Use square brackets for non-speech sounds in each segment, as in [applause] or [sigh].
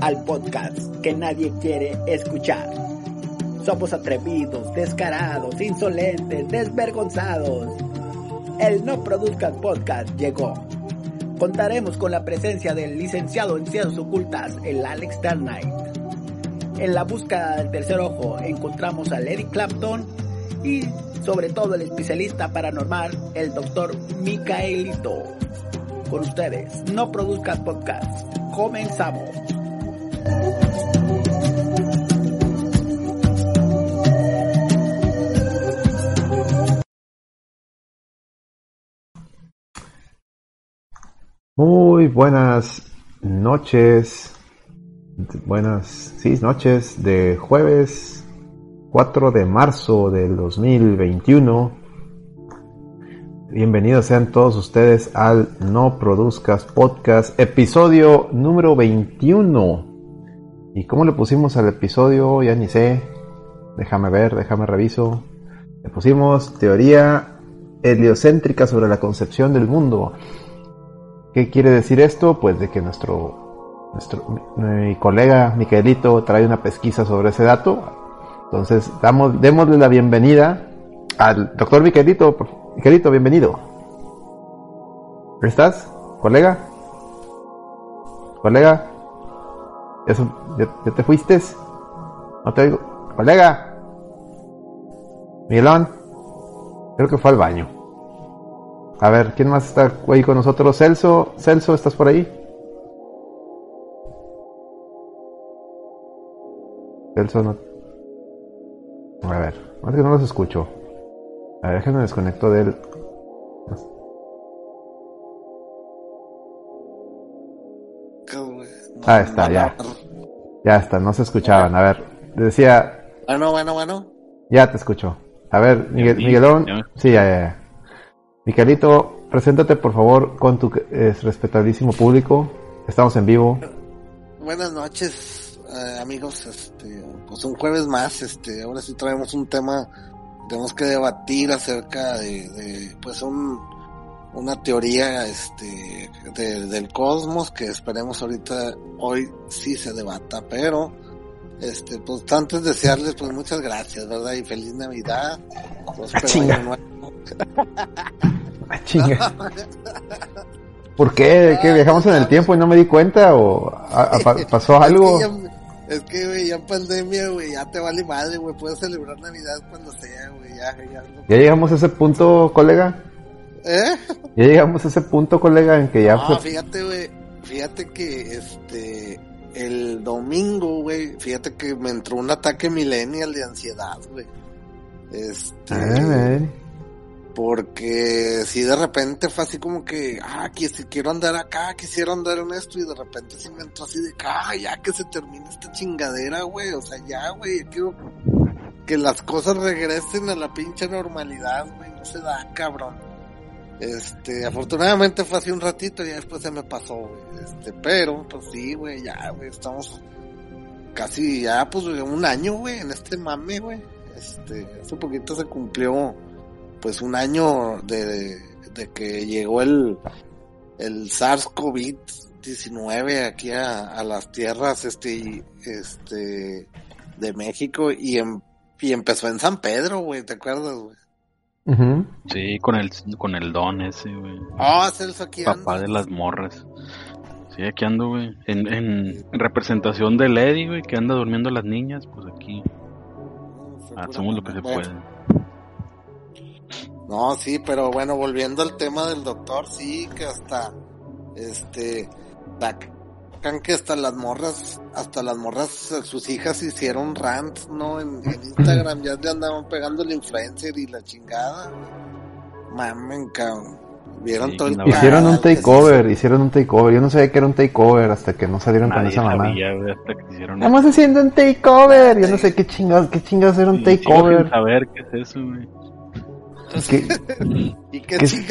Al podcast que nadie quiere escuchar. Somos atrevidos, descarados, insolentes, desvergonzados. El No Produzcas Podcast llegó. Contaremos con la presencia del licenciado en Ciencias Ocultas, el Alex Knight. En la búsqueda del tercer ojo encontramos a Eric Clapton y sobre todo el especialista paranormal, el doctor Micaelito. Con ustedes, No Produzcas Podcast. Comenzamos. Muy buenas noches, buenas, sí, noches de jueves 4 de marzo del 2021. Bienvenidos sean todos ustedes al No Produzcas Podcast, episodio número 21. ¿Y cómo le pusimos al episodio? Ya ni sé. Déjame ver, déjame reviso. Le pusimos teoría heliocéntrica sobre la concepción del mundo. ¿Qué quiere decir esto? Pues de que nuestro, nuestro mi colega Miquelito trae una pesquisa sobre ese dato. Entonces, damos, démosle la bienvenida al doctor Miquelito. Miquelito, bienvenido. ¿Estás, colega? ¿Colega? ¿Eso, ya, te fuiste? No te oigo. ¿Colega? Miguelón. Creo que fue al baño. A ver, ¿quién más está ahí con nosotros? Celso, Celso, ¿estás por ahí? Celso no. A ver, es que no los escucho. A ver, déjenme desconecto de él. Ah, está, ya. Ya está, no se escuchaban. A ver, decía. Bueno, bueno, bueno. Ya te escucho. A ver, Miguel, Miguelón. Sí, ya, ya, ya. Miguelito, preséntate por favor con tu eh, respetabilísimo público. Estamos en vivo. Buenas noches, eh, amigos. Este, pues un jueves más. Este, ahora sí traemos un tema. Tenemos que debatir acerca de, de pues un, una teoría, este, de, del cosmos que esperemos ahorita hoy sí se debata, pero este, pues antes desearles pues muchas gracias, ¿verdad? Y feliz Navidad. [laughs] Ah, chinga. ¿Por qué? ¿Que viajamos en el tiempo y no me di cuenta? ¿O a, a, [laughs] pasó algo? Es que, güey, ya en pandemia, güey, ya te vale madre, güey. Puedes celebrar Navidad cuando sea, güey. Ya, ya, ¿Ya llegamos a ese punto, colega? ¿Eh? Ya llegamos a ese punto, colega, en que ya... No, fíjate, güey. Fíjate que, este... El domingo, güey, fíjate que me entró un ataque millennial de ansiedad, güey. Este... Ah, porque si de repente fue así como que, ah, que si quiero andar acá, quisiera andar en esto, y de repente sí me entró así de, ah, ya que se termine esta chingadera, güey, o sea, ya, güey, quiero que las cosas regresen a la pinche normalidad, güey, no se da, cabrón. Este, afortunadamente fue así un ratito y después se me pasó, güey, este, pero, pues sí, güey, ya, güey, estamos casi ya, pues, un año, güey, en este mame, güey, este, hace poquito se cumplió pues un año de, de que llegó el, el SARS-CoV-19 aquí a, a, las tierras este, este, de México y, em, y empezó en San Pedro, güey, ¿te acuerdas, güey? Uh -huh. Sí, con el, con el don ese, güey. Ah, oh, Celso, aquí Papá ando. de las morras. Sí, aquí ando, güey. En, en, representación de Lady, güey, que anda durmiendo las niñas, pues aquí. Ah, hacemos lo que se puede. No, sí, pero bueno, volviendo al tema del doctor, sí, que hasta, este, sacan que hasta las morras, hasta las morras, sus hijas hicieron rants, ¿no? En, en [laughs] Instagram ya le andaban pegando el influencer y la chingada. Mamen, cabrón. Vieron sí, todo el Hicieron un takeover, hicieron un takeover. Yo no sabía que era un takeover hasta que no salieron con esa mamá. Estamos haciendo un takeover. Yo no sé qué chingados, qué chingados era un sí, takeover. A ver qué es eso, güey. ¿Qué? [laughs] ¿Y qué, ¿Qué? Sí,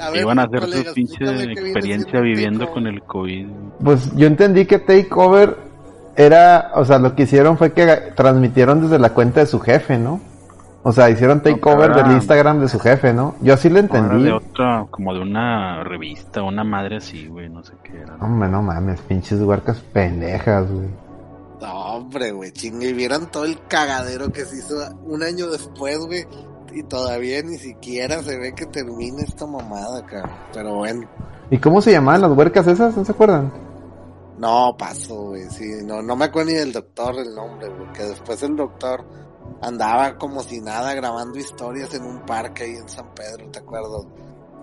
a ver, Iban a hacer su pinche experiencia viviendo con el COVID. Pues yo entendí que Takeover era, o sea, lo que hicieron fue que transmitieron desde la cuenta de su jefe, ¿no? O sea, hicieron takeover del Instagram de su jefe, ¿no? Yo así lo entendí. de otra, como de una revista, una madre así, güey, no sé qué era. Hombre, no mames, pinches huercas pendejas, güey. No, hombre, güey, chingue, y vieran todo el cagadero que se hizo un año después, güey. Y todavía ni siquiera se ve que termine esta mamada, cabrón. Pero bueno, ¿Y cómo se llamaban las huercas esas? ¿No se acuerdan? no pasó, güey. Sí, no, no me acuerdo ni del doctor el nombre, güey. Que después el doctor andaba como si nada grabando historias en un parque ahí en San Pedro, ¿te acuerdas?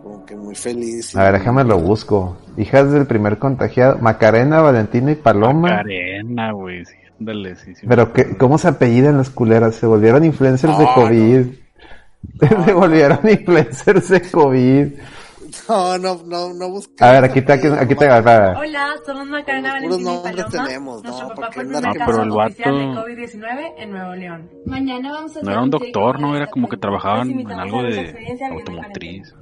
Como que muy feliz. A ver, déjame lo busco. Hijas del primer contagiado. Macarena, Valentina y Paloma. Macarena, güey, sí, ándale, sí, sí. Pero que, ¿cómo se apellidan las culeras? Se volvieron influencers de No, COVID. [laughs] se volvieron influencers de COVID. No, no, no, no busqué. A ver, aquí te, aquí, aquí te, a ver, Hola, somos Macarena Valentina y Paloma. tenemos, ¿no? Nuestro ¿Por papá fue el primer No, caso pero el vato- oficial de COVID-19 en Nuevo León. Mañana vamos a No era un doctor, ¿no? Era como que trabajaban en invitamos algo de en automotriz.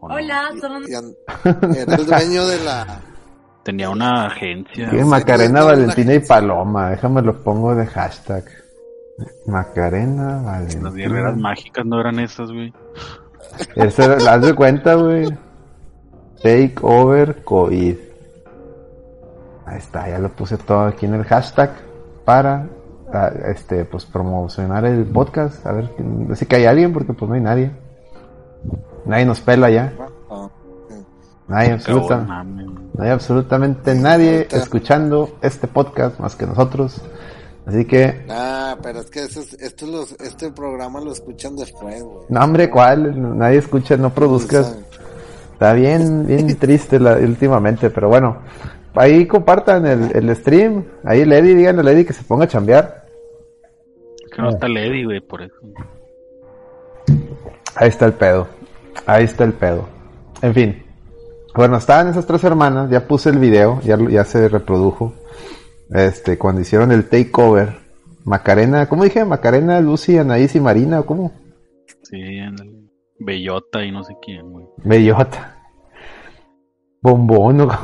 Hola, somos [laughs] Era el dueño de la... Tenía una agencia. ¿qué? Macarena, Valentina y Paloma. Déjame lo pongo de hashtag. Macarena, Las guerreras mágicas no eran esas, güey. Ese, haz de cuenta, güey. Take over COVID. Ahí está, ya lo puse todo aquí en el hashtag para ah, este pues promocionar el podcast. A ver si que hay alguien porque pues no hay nadie. Nadie nos pela ya. Ah, No hay, Acabó, absoluta- mames. no hay absolutamente nadie escuchando este podcast más que nosotros. Así que, Ah, pero es que eso es- esto los, este programa lo escuchan después, güey. no hombre, ¿cuál? Nadie escucha, no produzcas. Está bien, bien [laughs] triste la, últimamente, pero bueno. Ahí compartan el, el stream. Ahí Lady, díganle a Lady que se ponga a chambear. Que no está Lady, güey, por eso. Ahí está el pedo. Ahí está el pedo. En fin. Bueno, estaban esas tres hermanas. Ya puse el video. Ya, lo- ya se reprodujo. Este, cuando hicieron el takeover. Macarena, ¿cómo dije? Macarena, Lucy, Anaís y Marina, ¿o cómo? Sí, ándale. Bellota y no sé quién, güey. Bellota. Bombón. [laughs]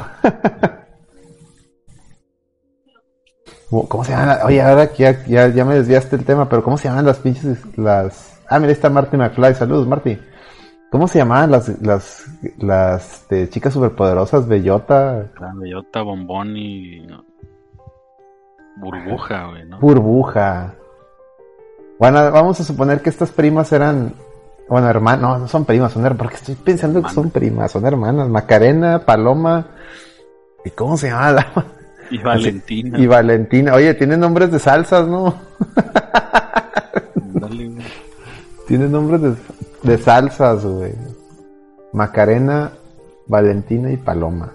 ¿Cómo se llaman? la- Oye, ahora que ya, ya, ya me desviaste el tema, pero ¿cómo se llaman las pinches, las... Ah, mira, está Marty McFly, saludos Marty. ¿Cómo se llamaban las, las, las este, chicas superpoderosas? Bellota, La Bellota, Bombón y... Burbuja, güey, ¿no? Burbuja. Bueno, vamos a suponer que estas primas eran, bueno, hermanas, no, no son primas, son hermanas, porque estoy pensando que son primas, son hermanas. Macarena, Paloma, ¿y cómo se llama la... Y Valentina. Y Valentina. Oye, tiene nombres de salsas, ¿no? [laughs] Ándale, güey. Tiene nombres de, de salsas, güey. Macarena, Valentina y Paloma.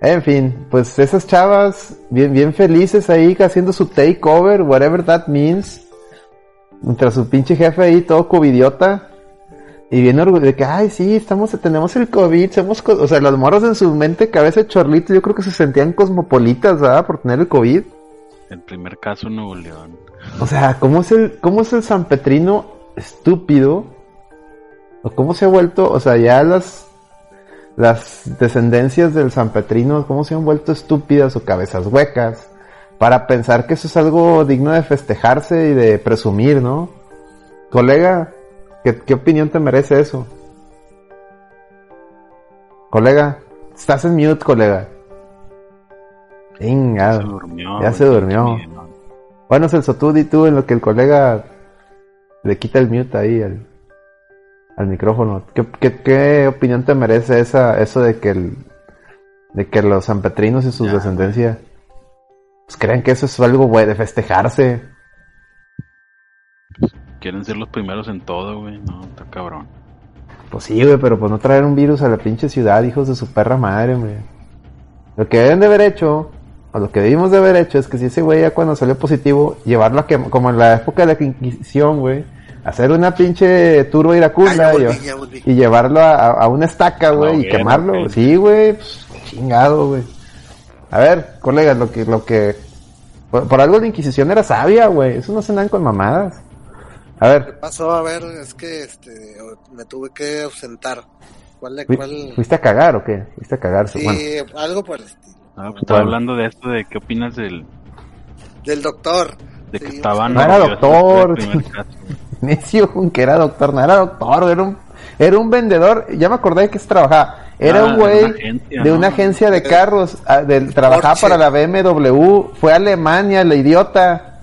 En fin, pues esas chavas bien, bien felices ahí haciendo su takeover, whatever that means. Mientras su pinche jefe ahí todo covidiota. Y bien orgulloso de que, ay, sí, estamos, tenemos el COVID, somos, co-". o sea, los morros en su mente, cabeza de chorlito, yo creo que se sentían cosmopolitas, ¿verdad? Por tener el COVID. El primer caso en Nuevo León. O sea, ¿cómo es el, cómo es el San Petrino estúpido? ¿O cómo se ha vuelto, o sea, ya las, las descendencias del San Petrino, cómo se han vuelto estúpidas o cabezas huecas? Para pensar que eso es algo digno de festejarse y de presumir, ¿no? Colega, ¿qué, qué opinión te merece eso? Colega, estás en mute, colega. Se Chingado. durmió. ya se durmió. también, ¿no? Bueno, Celso, tú di tú en lo que el colega le quita el mute ahí al, al micrófono. ¿Qué, qué, qué opinión te merece esa, eso de que el, de que los sanpetrinos y su Ya, descendencia pues, creen que eso es algo güey, de festejarse? Quieren ser los primeros en todo, güey. No, está cabrón. Pues sí, güey, pero pues no traer un virus a la pinche ciudad, hijos de su perra madre, güey. Lo que deben de haber hecho, o lo que debimos de haber hecho, es que si ese güey ya cuando salió positivo, llevarlo a que, como en la época de la Inquisición, güey, hacer una pinche turba iracunda y, volví, ya volví. y llevarlo a, a- a una estaca, güey, y quemarlo. Sí, güey, pues, chingado, güey. A ver, colegas, lo que, lo que, por, por algo la Inquisición era sabia, güey, eso no se dan con mamadas. A ver, ¿Qué pasó? A ver, es que este, me tuve que ausentar. ¿Cuál? ¿fui- cuál? ¿fuiste a cagar o qué? ¿Fuiste a cagar? Sí, Bueno, algo por el estilo. Ah, pues estaba Bueno. hablando de esto, de qué opinas del, Del doctor. de que Sí, estaban No era doctor. Del con que era doctor, no era doctor, era un, era un vendedor, ya me acordé que se trabajaba, era Ah, un güey de ¿no? una agencia de carros, ah, del, trabajaba Porsche. para la BMW, fue a Alemania, el idiota,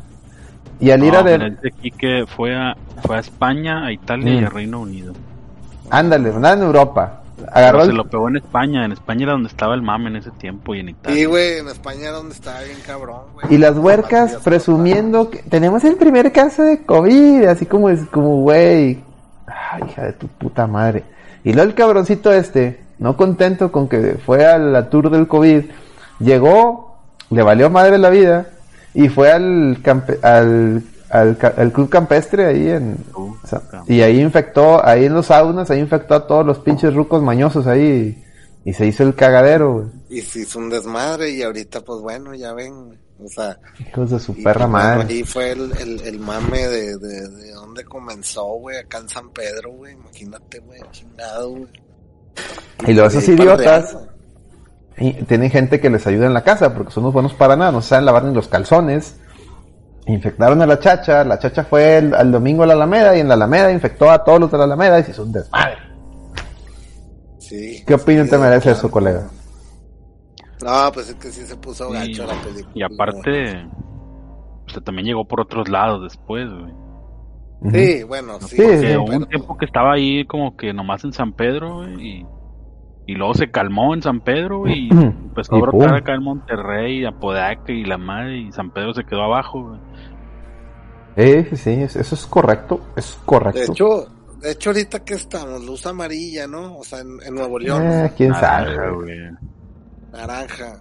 y al ir No, a de, mira, dice aquí que fue a, fue a España, a Italia y Mm. a Reino Unido. ándale, andaba en Europa, agarró Pero se lo pegó en España. En España era donde estaba el mame en ese tiempo y en Sí, Italia. güey, en España donde estaba bien cabrón, güey. y las huercas presumiendo que tenemos el primer caso de COVID, así como es como güey, ay, hija de tu puta madre. Y luego el cabroncito este, no contento con que fue a la tour del COVID, llegó, le valió madre la vida y fue al campe- al, al, al club campestre ahí en Uh, o sea, cabrón. y ahí infectó, ahí en los saunas, ahí infectó a todos los pinches rucos mañosos ahí y se hizo el cagadero, güey. Y se hizo un desmadre y ahorita, pues bueno, ya ven. O sea, Hijos de su y, perra pues, madre. ahí fue el, el, el mame de, de, de dónde comenzó, güey, acá en San Pedro, güey. Imagínate, güey, chingado, güey. Y luego esos De ahí para idiotas y tienen gente que les ayuda en la casa porque son unos buenos para nada, no saben lavar ni los calzones. Infectaron a la chacha, la chacha fue el, al domingo a la Alameda y en la Alameda infectó a todos los de la Alameda y se hizo un desmadre. Sí. ¿Qué opinión Sí, te merece claro. eso, colega? No, pues es que sí se puso Sí, gacho la película. Y aparte, o sea, también llegó por otros lados después, güey. Sí, bueno, sí. Sí, hubo un tiempo que estaba ahí como que nomás en San Pedro, y, y luego se calmó en San Pedro, y [clears throat] empezó a Y brotar pum. acá en Monterrey, Apodaca y la madre, y San Pedro se quedó abajo, güey. Eh, sí, sí, es- eso es correcto, es correcto. De hecho, de hecho ahorita que estamos, luz amarilla, ¿no? O sea, en, en Nuevo León, Eh, quién Naranja, sabe. güey. naranja.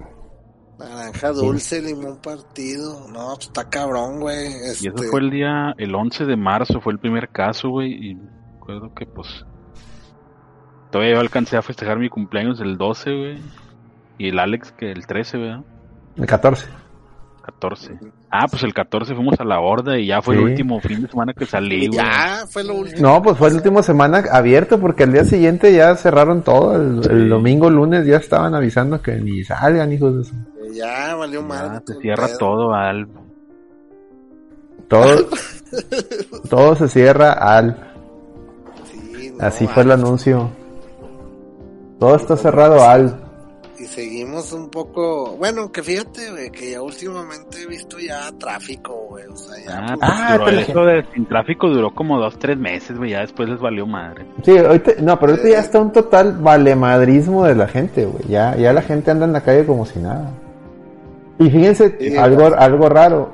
Naranja dulce, limón partido. No, pues está cabrón, güey. Y Este, eso fue el día, el 11 de marzo fue el primer caso, güey, y recuerdo que pues todavía yo alcancé a festejar mi cumpleaños el 12, güey, y el Alex que el 13, ¿verdad? El 14. 14. Ah, pues el 14 fuimos a la horda y ya fue Sí. el último fin de semana que salí, güey. ya fue lo último. No, pues fue el último semana abierto porque al día siguiente ya cerraron todo. El, domingo, lunes ya estaban avisando que ni salgan, hijos de su. Ya valió Ya, madre. se cierra pedo. todo al Todo, [laughs] todo se cierra al. Sí, no, Así fue el anuncio. Todo está cerrado al. Y seguimos un poco. Bueno, que fíjate, güey, que ya últimamente he visto ya tráfico, güey. O sea, ya. Ah, pues, Ah, pero eso de sin tráfico duró como dos, tres meses, güey, ya después les valió madre. Sí, ahorita, no, pero ahorita ya está un total valemadrismo de la gente, güey. Ya, ya la gente anda en la calle como si nada. Y fíjense, Sí, algo, algo raro.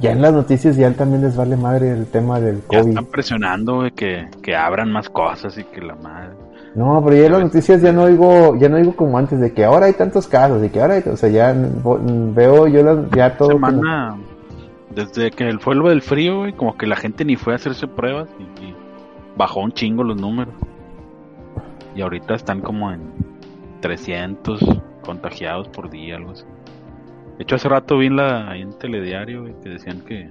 Ya en las noticias ya también les vale madre el tema del Ya COVID. están presionando, güey, que, que abran más cosas y que la madre. No, pero ya las noticias ya no oigo, ya no oigo como antes de que ahora hay tantos casos, de que ahora hay, o sea, ya veo yo las- ya todo semana, desde que el- fue del frío, güey, como que la gente ni fue a hacerse pruebas y, bajó un chingo los números. Y ahorita están como en 300 contagiados por día, algo así. De hecho, hace rato vi en la, en Telediario, que decían que,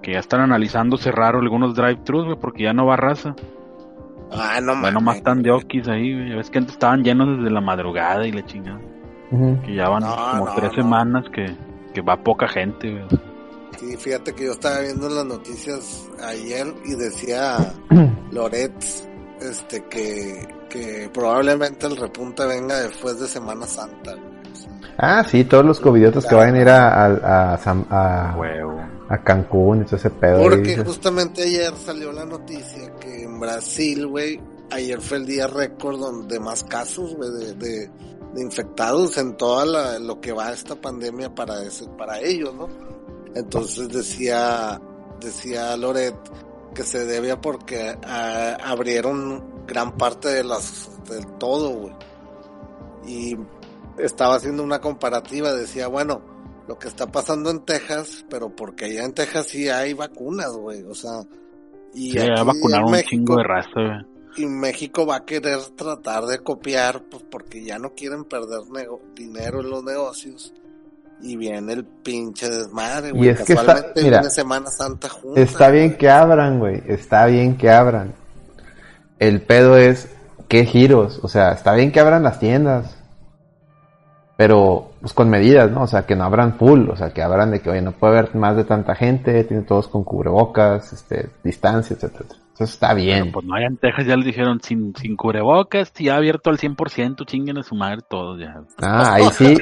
que ya están analizando cerrar algunos drive-thrus, porque ya no va raza. Ah, no Bueno, mames. más están de okis ahí, güey. Ya ves que antes estaban llenos desde la madrugada y la chingada. Ujú. Que ya van No, como no, tres no. semanas que, que va poca gente, güey. Sí, fíjate que yo estaba viendo las noticias ayer y decía [clears throat] Loret este que, que probablemente el repunte venga después de Semana Santa. güey. Ah, sí, todos los covidiotas que vayan a ir a, a, a San- a- Huevo. a Cancún y todo ese pedo. Porque justamente ayer salió la noticia que Brasil, güey, ayer fue el día récord donde más casos, güey, de, infectados en toda la, lo que va esta pandemia para para ellos, ¿no? Entonces decía, decía Loret que se debía porque abrieron gran parte de las, del todo, güey. Y estaba haciendo una comparativa, decía, bueno, lo que está pasando en Texas, pero porque allá en Texas sí hay vacunas, güey, o sea, y Sí, vacunaron en un chingo de raza, güey. y México va a querer tratar de copiar, pues porque ya no quieren perder nego- dinero en los negocios. Y viene el pinche desmadre, Y güey. es que está- mira, viene Semana Santa junta. Está bien que abran, güey. Está bien que abran. El pedo es, ¿qué giros? O sea, está bien que abran las tiendas. Pero pues con medidas, ¿no? O sea, que no abran full, o sea, que abran de que, oye, no puede haber más de tanta gente, tiene todos con cubrebocas, este, distancia, etcétera. Eso está bien. Pero, pues no hay en Texas, ya les dijeron sin, sin cubrebocas, ya abierto al 100%, chinguen a su madre todos ya. Ah, ahí sí,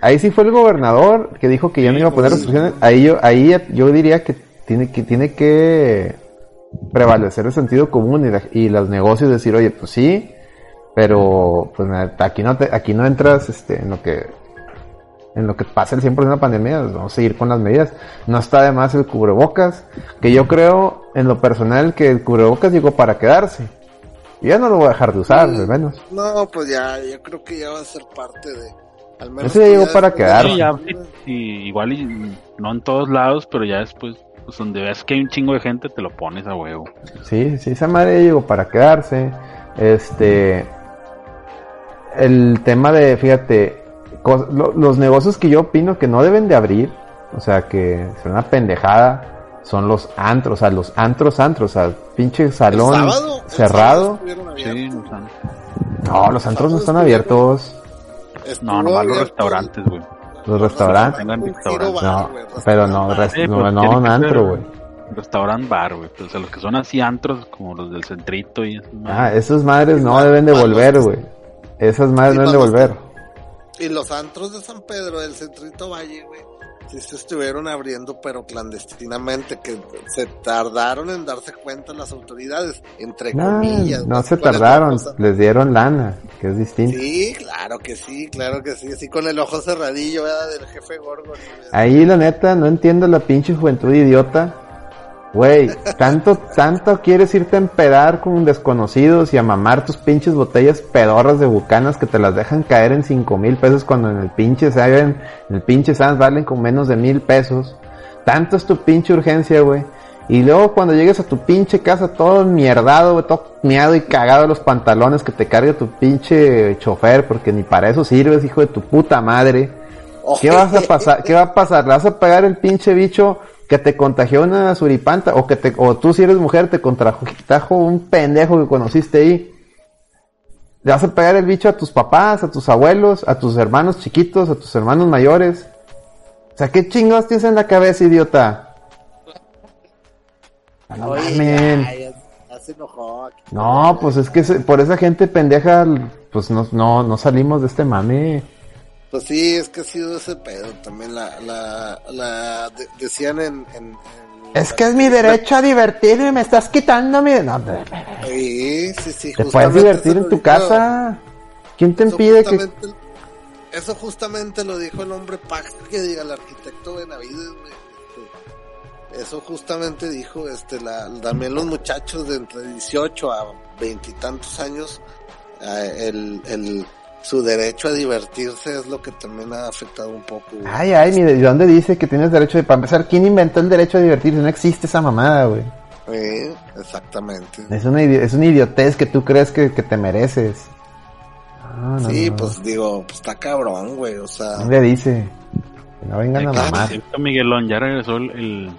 ahí sí fue el gobernador que dijo que ya no iba a poner restricciones. Ahí yo, ahí yo diría que tiene que, tiene que prevalecer el sentido común y, la- y los negocios decir, oye, pues sí, pero pues aquí no te, aquí no entras este, en lo que en lo que pasa el 100% de la pandemia, vamos a seguir con las medidas. No está de más el cubrebocas, que yo creo en lo personal que el cubrebocas llegó para quedarse. Y ya no lo voy a dejar de usar, al menos. No, pues ya, yo creo que ya va a ser parte de. Al menos Ese llegó para después quedar. de- Sí, ya, sí, sí, igual y no en todos lados, pero ya después, pues donde ves que hay un chingo de gente, te lo pones a huevo. Sí, sí, esa madre ya llegó para quedarse. Este. El tema de, fíjate, lo- los negocios que yo opino que no deben de abrir, o sea, que es una pendejada, son los antros, o sea, los antros, antros, o sea, pinche ¿El salón cerrado. sábado? Sí, No, los antros no están abiertos. No, nomás los restaurantes, güey. Los restaurantes. No, güey, pero no, no, pues, no, un antro, güey. Restaurant bar, güey. Pues, o sea, los que son así antros, como los del centrito y eso. Ah, esas madres no deben de volver, güey. Esas madres no deben de volver. Y los antros de San Pedro del Centrito Valle, güey, sí se estuvieron abriendo, pero clandestinamente, que se tardaron en darse cuenta las autoridades, entre No, comillas. no güey. se ¿Cuál es la tardaron, les dieron lana, que es distinto. Sí, claro que sí, claro que sí, así con el ojo cerradillo, ¿verdad? Del jefe Gorgon. Ahí la neta, no entiendo la pinche juventud idiota. Güey, tanto, tanto quieres irte a empedar con desconocidos y a mamar tus pinches botellas pedorras de bucanas que te las dejan caer en cinco mil pesos cuando en el pinche saben, en el pinche Sans valen con menos de mil pesos. Tanto es tu pinche urgencia, güey. Y luego cuando llegues a tu pinche casa todo mierdado, güey, todo miado y cagado de los pantalones que te cargue tu pinche chofer porque ni para eso sirves, hijo de tu puta madre. ¿Qué vas a pasar? ¿Qué va a pasar? ¿Le vas a pegar el pinche bicho que te contagió una suripanta? O que te, o tú si eres mujer te contrajo un pendejo que conociste ahí. ¿Le vas a pegar el bicho a tus papás, a tus abuelos, a tus hermanos chiquitos, a tus hermanos mayores? O sea, ¿qué chingados tienes en la cabeza, idiota? No Oye, mamen. ya, ya, ya se enojó. aquí. No, pues es que se- por esa gente pendeja, pues no, no, no salimos de este mame. Pues sí, es que ha sido ese pedo también. La, la, la de- decían en, en, en- Es que es mi derecho a divertirme y me estás quitando mi... No, te Sí, sí, sí. puedes justamente divertir en tu dijo- casa. ¿Quién te impide que... Eso justamente lo dijo el hombre Pax, que diga el arquitecto Benavides. Este, eso justamente dijo, este, la, también los muchachos de entre 18 a veintitantos años, eh, el, el, su derecho a divertirse es lo que también ha afectado un poco. güey. Ay, ay, mire, ¿de dónde dice que tienes derecho de... Para empezar, ¿quién inventó el derecho a divertirse? No existe esa mamada, güey. Sí, exactamente. Es una, es una idiotez que tú crees que, que te mereces. No, no, Sí, no. pues digo, pues está cabrón, güey, o sea, ¿Dónde dice? Que no vengan a por mamar. cierto, Miguelón, ya regresó el,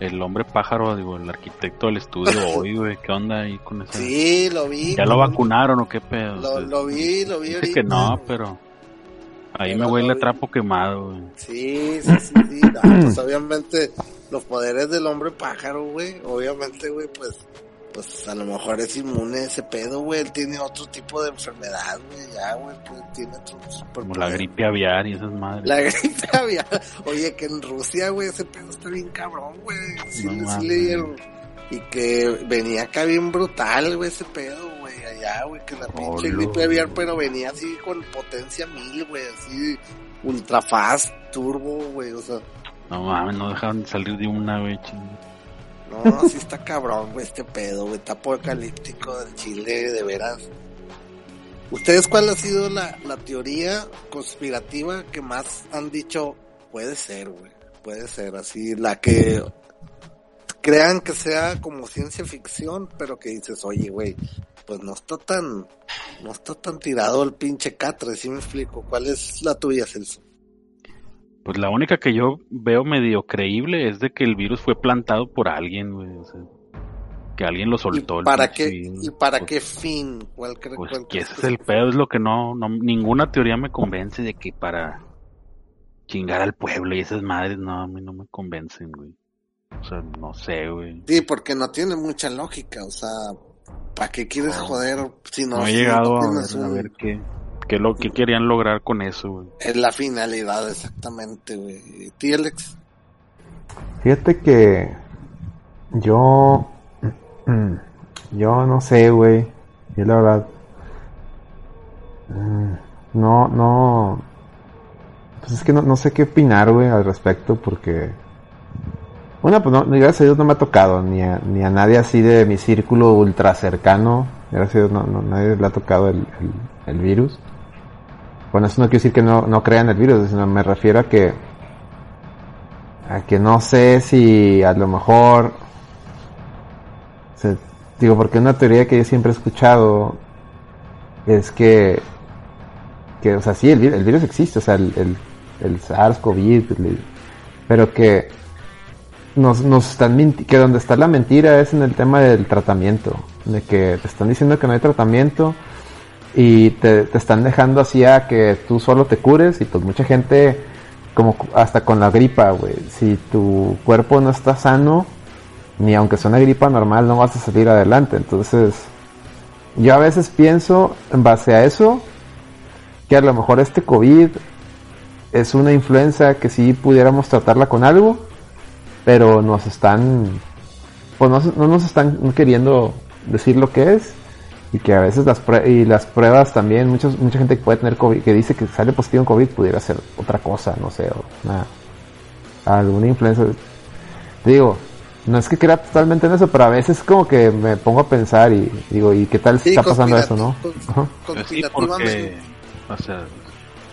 el, hombre pájaro, digo, el arquitecto del estudio [laughs] hoy, güey. ¿Qué onda ahí con esa? sí, lo vi. ¿Ya lo vacunaron o qué pedo? Lo, lo vi, lo vi Dice ahorita. que no, pero ahí Pero me huele a trapo quemado, güey. Sí, sí, sí, sí. no, pues obviamente los poderes del hombre pájaro, güey. Obviamente, güey, pues, pues a lo mejor es inmune a ese pedo, güey. Él tiene otro tipo de enfermedad, güey. Ya, güey, pues tiene otro Como la gripe aviar y esas madres. La [laughs] gripe había. Oye, que en Rusia, güey, ese pedo está bien cabrón, güey. Sí, No le- sí mames. leyeron. Y que venía acá bien brutal, güey, ese pedo, güey, allá, güey, que la pinche Olo. gripe aviar, pero venía así con potencia mil, güey, así ultra fast, turbo, güey, o sea, No mames, no dejaron de salir de una, güey. ching. No, sí está cabrón, güey, este pedo, güey, está apocalíptico del Chile, de veras. ¿Ustedes cuál ha sido la, la teoría conspirativa que más han dicho? Puede ser, güey, puede ser, así, la que crean que sea como ciencia ficción, pero que dices, oye, güey, pues no está tan, no está tan tirado el pinche catre, ¿sí me explico? ¿Cuál es la tuya, Celso? Pues la única que yo veo medio creíble es de que el virus fue plantado por alguien, güey. O sea, que alguien lo ¿Y soltó. el para qué, virus. y para Pues- qué fin? ¿Cuál Pues cuál que ese es el pedo, es lo que no, no, ninguna teoría me convence de que para chingar al pueblo y esas madres, no, a mí no me convencen, güey. O sea, no sé, güey. Sí, porque no tiene mucha lógica, o sea, ¿para qué quieres joder si no, No, he llegado no a ver, a un- ver qué, qué, lo, qué querían lograr con eso, güey. Es la finalidad, exactamente, güey. ¿Y ti, Alex? Fíjate que yo, [clears throat] yo no sé, güey. Yo la verdad, mm, no, no, pues es que no, no sé qué opinar, güey, al respecto, porque, bueno, pues no, gracias a Dios no me ha tocado, ni a, ni a nadie así de mi círculo ultra cercano, gracias a Dios no, no- nadie le ha tocado el, el, el virus. Bueno, eso no quiere decir que no, no crean el virus, sino me refiero a que a que no sé si a lo mejor digo porque una teoría que yo siempre he escuchado es que que o sea sí el, el virus existe o sea el, el, el SARS-CoV el- pero que nos, nos están que donde está la mentira es en el tema del tratamiento de que te están diciendo que no hay tratamiento y te, están dejando así a que tú solo te cures y pues mucha gente como hasta con la gripa, güey, si tu cuerpo no está sano, ni aunque sea una gripa normal no vas a salir adelante. Entonces, yo a veces pienso en base a eso que a lo mejor este COVID es una influenza que sí pudiéramos tratarla con algo, pero nos están pues no nos están queriendo decir lo que es y que a veces las prue- y las pruebas también muchos mucha gente que puede tener COVID que dice que sale positivo en COVID pudiera ser otra cosa no sé o una alguna influencia te digo no es que crea totalmente en eso pero a veces como que me pongo a pensar y digo y qué tal si Sí, está pasando eso no. Pues sí, porque, o sea,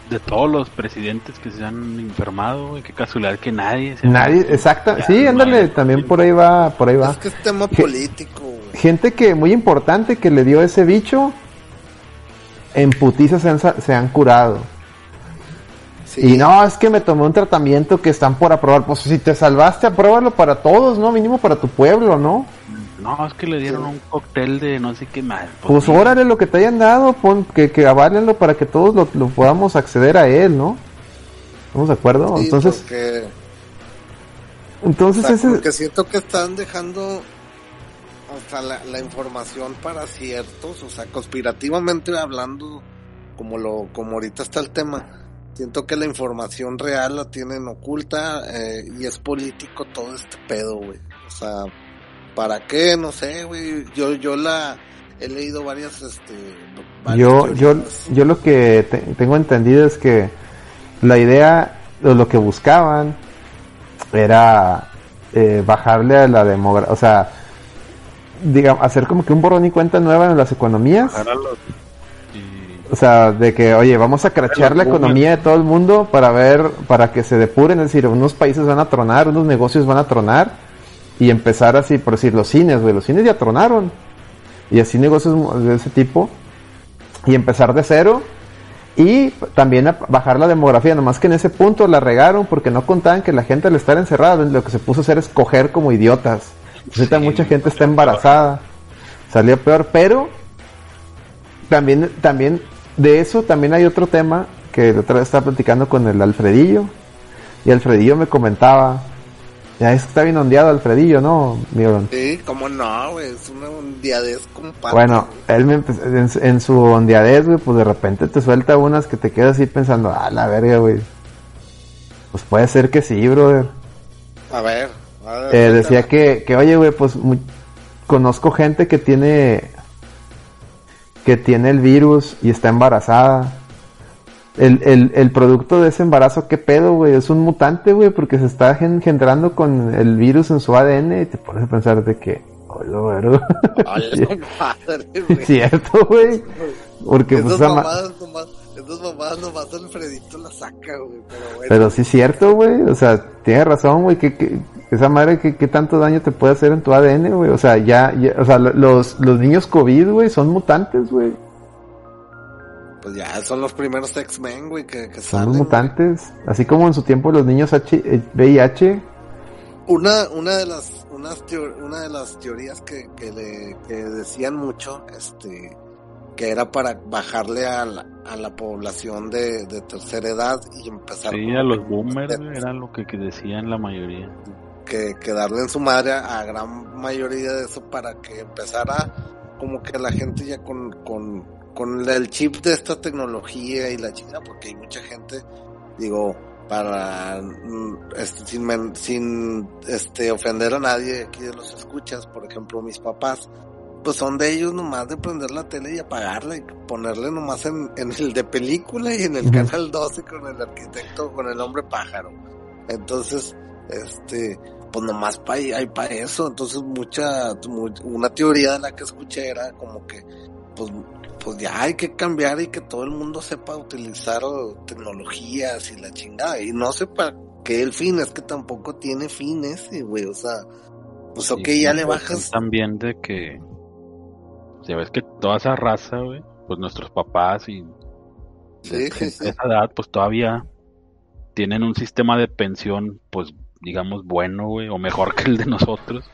de todos los presidentes que se han enfermado, güey, qué casualidad que nadie se ha nadie Ya, sí ándale también por ahí va por ahí va. Es que es tema político. Gente que muy importante que le dio ese bicho en putiza se han, sa- se han curado Sí. Y no, es que me tomé un tratamiento que están por aprobar. Pues si te salvaste, apruébalo para todos, ¿no? Mínimo para tu pueblo, ¿no? No, es que le dieron un cóctel de no sé qué más. Pues sí. órale lo que te hayan dado, pon, que, que avalenlo para que todos lo, lo podamos acceder a él, ¿no? ¿Estamos de acuerdo? Sí, entonces, porque, entonces o sea, ese... porque siento que están dejando o sea, la, la información para ciertos, o sea, conspirativamente hablando, como lo como ahorita está el tema, siento que la información real la tienen oculta eh, y es político todo este pedo, güey. O sea, ¿para qué? No sé, güey. Yo yo la he leído varias este varias Yo, yo, teorías. yo lo que te- tengo entendido es que la idea, o lo que buscaban, era eh, bajarle a la demografía, o sea, digamos, hacer como que un borrón y cuenta nueva en las economías. O sea, de que, oye, vamos a crachar la economía de todo el mundo para ver, para que se depuren, es decir, unos países van a tronar, unos negocios van a tronar y empezar así, por decir, los cines, güey, los cines ya tronaron y así negocios de ese tipo y empezar de cero y también a bajar la demografía, nomás que en ese punto la regaron porque no contaban que la gente al estar encerrada lo que se puso a hacer es coger como idiotas. Ahorita Sí, mucha gente está embarazada, salió peor, pero también, también de eso también hay otro tema que la otra vez estaba platicando con el Alfredillo y Alfredillo me comentaba, ya es que está bien ondeado Alfredillo, ¿no? Miguelón? Sí, cómo no, güey, es una hondiadez compadre. Bueno, él me en, su- en su ondeadez, güey, pues de repente te suelta unas que te quedas así pensando, ah, la verga, güey. Pues puede ser que sí, brother. A ver, Eh, decía que, que oye, güey, pues conozco gente que tiene que tiene el virus y está embarazada. El, el, el producto de ese embarazo, ¿qué pedo, güey? Es un mutante, güey, porque se está engendrando con el virus en su ADN y te pones a pensar de que, oye, [laughs] [laughs] güey, cierto, güey. Porque pues Esas esa ma- mamadas nomás, esas mamadas nomás Alfredito la saca, güey, pero bueno. Pero sí es cierto, güey. O sea, tienes razón, güey. Que, que- esa madre, que, que tanto daño te puede hacer en tu ADN, güey? O sea, ya, ya- o sea, lo- los, los niños COVID, güey, son mutantes, güey. Pues ya son los primeros X-Men, güey, que, que Son salen. los mutantes. Así como en su tiempo los niños H, eh, VIH. Una, una de las, una unas una de las teorías que, que, le, que decían mucho, este, que era para bajarle a la, a la población de, de tercera edad y empezar Sí, a los boomers güey, era lo que, que decían la mayoría. Que, que darle en su madre a, a gran mayoría de eso para que empezara como que la gente ya con, con, con el chip de esta tecnología y la chingada, porque hay mucha gente, digo, para mm, este, sin, sin este ofender a nadie aquí de los escuchas, por ejemplo mis papás, pues son de ellos nomás de prender la tele y apagarla y ponerle nomás en, en el de película y en el canal 12 con el arquitecto, con el hombre pájaro. Entonces, este, pues nomás pa, hay para eso. Entonces, mucha, mu- una teoría de la que escuché era como que, pues, pues ya hay que cambiar y que todo el mundo sepa utilizar tecnologías y la chingada. Y no sepa qué el fin, es que tampoco tiene fin ese, güey. O sea, pues ok, Sí, ya le pues, bajas. También de que. Ya ves que toda esa raza, güey, pues nuestros papás y Sí, de sí, sí. esa edad, pues todavía tienen un sistema de pensión, pues digamos bueno, güey, o mejor que el de nosotros,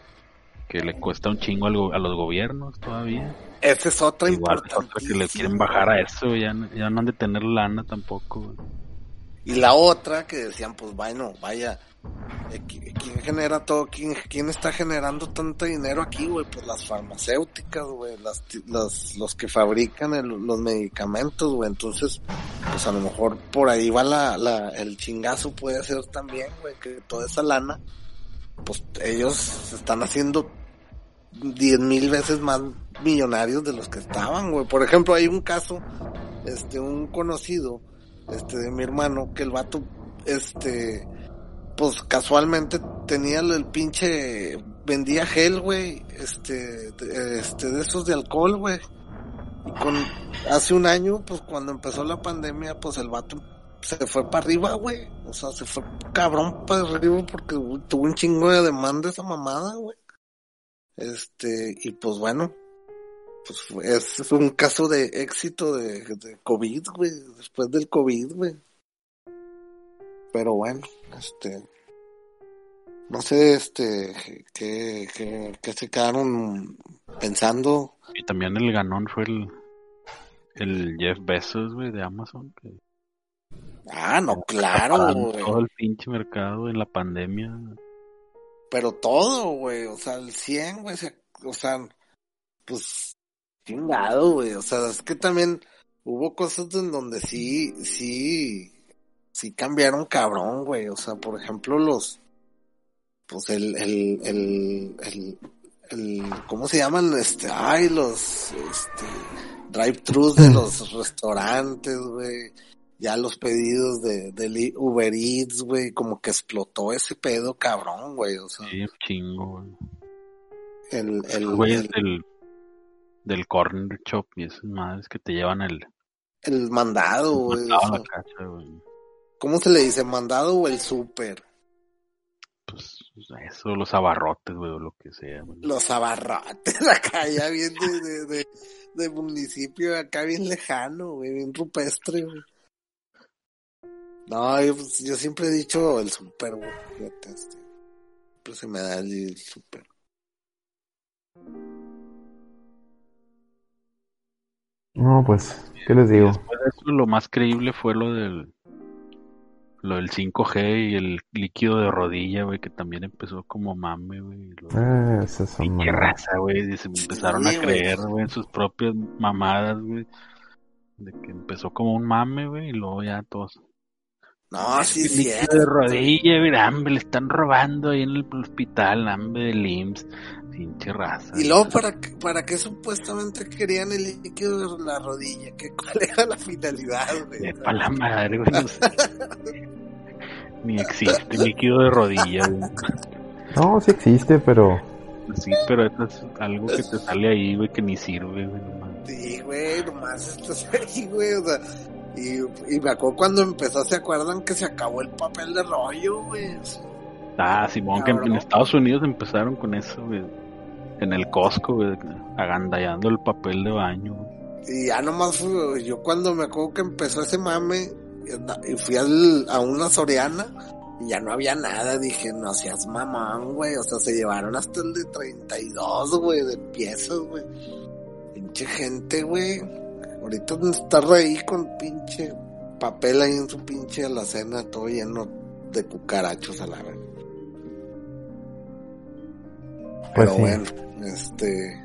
que le cuesta un chingo a los gobiernos todavía. Esa es otra Igual otra que le quieren bajar a eso, ya, ya no han de tener lana tampoco. güey. Y la otra que decían, pues bueno, vaya, eh, ¿qui- ¿quién genera todo? ¿Quién, quién está generando tanto dinero aquí, güey? Pues las farmacéuticas, güey, las, las- los que fabrican los medicamentos, güey. Entonces, pues a lo mejor por ahí va la, la, el chingazo puede ser también, güey, que toda esa lana, pues ellos están haciendo diez mil veces más millonarios de los que estaban, güey. Por ejemplo, hay un caso, este, un conocido, este, de mi hermano, que el vato, este, pues casualmente tenía el, pinche, vendía gel, güey, este, de, este, de esos de alcohol, güey. Y con, hace un año, pues cuando empezó la pandemia, pues el vato se fue para arriba, güey. O sea, se fue cabrón para arriba porque tuvo un chingo de demanda esa mamada, güey. Este, y pues bueno, pues es, un caso de éxito de, de COVID, güey, después del COVID, güey. Pero bueno, este, no sé, este, que, que, que se quedaron pensando. Y también el ganón fue el, el Jeff Bezos, güey, de Amazon, que Ah, no, claro, güey. todo el pinche mercado en la pandemia. Pero todo, güey, o sea, el 100, güey, se- o sea, pues, chingado, güey, o sea, es que también hubo cosas en donde sí, sí, sí cambiaron cabrón, güey, o sea, por ejemplo, los, pues el, el, el, el, el, ¿cómo se llaman? Este, ay, los, este, drive-thrus de los [laughs] restaurantes, güey, ya los pedidos de, de Uber Eats, güey, como que explotó ese pedo cabrón, güey, o sea, Sí, chingo, güey. el, el, Los güeyes el, del, corner shop y esas madres que te llevan el, el mandado, güey. ¿cómo se le dice? ¿Mandado o el súper? Pues eso, los abarrotes, güey, o lo que sea, güey. Los abarrotes [laughs] acá, ya bien de, de, de, de municipio, acá bien lejano, güey, bien rupestre, güey. No, yo, pues, yo siempre he dicho el súper, güey, fíjate, este, siempre se me da el súper. No, pues, ¿qué les digo? Después de eso, lo más creíble fue lo del lo del 5G y el líquido de rodilla, güey, que también empezó como mame, güey. Eh, son Pinche mamadas. raza, güey, y se empezaron Sí, a creer, güey, en sus propias mamadas, güey. De que empezó como un mame, güey, y luego ya todos. No, sí, El sí. líquido de rodilla, güey, hambre, le están robando ahí en el hospital, hambre del IMSS. Pinche raza. Y luego, ¿para, qué- ¿para qué supuestamente querían el líquido de la rodilla? ¿Qué, ¿Cuál era la finalidad, güey? Sea, Sepa la madre, güey, no sé. [laughs] Ni existe líquido de rodilla, güey. No, sí existe, pero Sí, pero eso es algo que te sale ahí, güey, que ni sirve, güey. no mames. Sí, güey, nomás estás ahí, güey, o sea, y, y me acuerdo cuando empezó, ¿se acuerdan que se acabó el papel de rollo, güey? Ah, Simón, que en, Cabrón. Estados Unidos empezaron con eso, güey. En el Costco, güey, agandallando el papel de baño. Y ya nomás yo cuando me acuerdo que empezó ese mame, y fui al- a una Soriana, y ya no había nada, dije, no seas mamón, güey, o sea, se llevaron hasta el de 32, güey, de piezas, güey. Pinche gente, güey. Ahorita está ahí con pinche papel ahí en su pinche alacena, todo lleno de cucarachos a la vez. Pues Pero sí. bueno, este,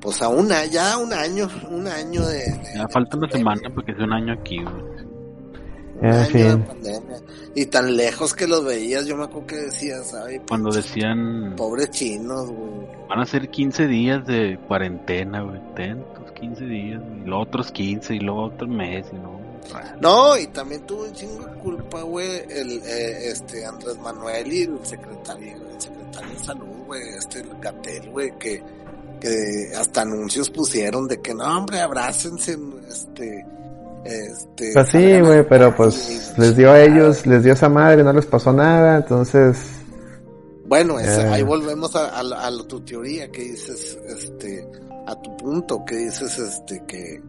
pues a una, ya un año, un año de... de- Ya de falta una semana porque es un año aquí, güey. Un En año de fin. pandemia. Y tan lejos que los veías, yo me acuerdo que decías, ay, Cuando decían, pobres chinos, güey. van a ser 15 días de cuarentena, güey. Ten tus 15 días, y luego otros 15, y luego otro mes, y luego... No, y también tuvo un chingo de culpa, güey, el, eh, este, Andrés Manuel y el secretario, el secretario de salud, güey, este, el Gatel, güey, que, que hasta anuncios pusieron de que, no, hombre, abrácense, este, este... Pues sí, güey, pero pues les dio a ellos, les dio esa madre, no les pasó nada, entonces... Bueno, es- Eh. ahí volvemos a, tu teoría que dices, este, a tu punto que dices, este, que,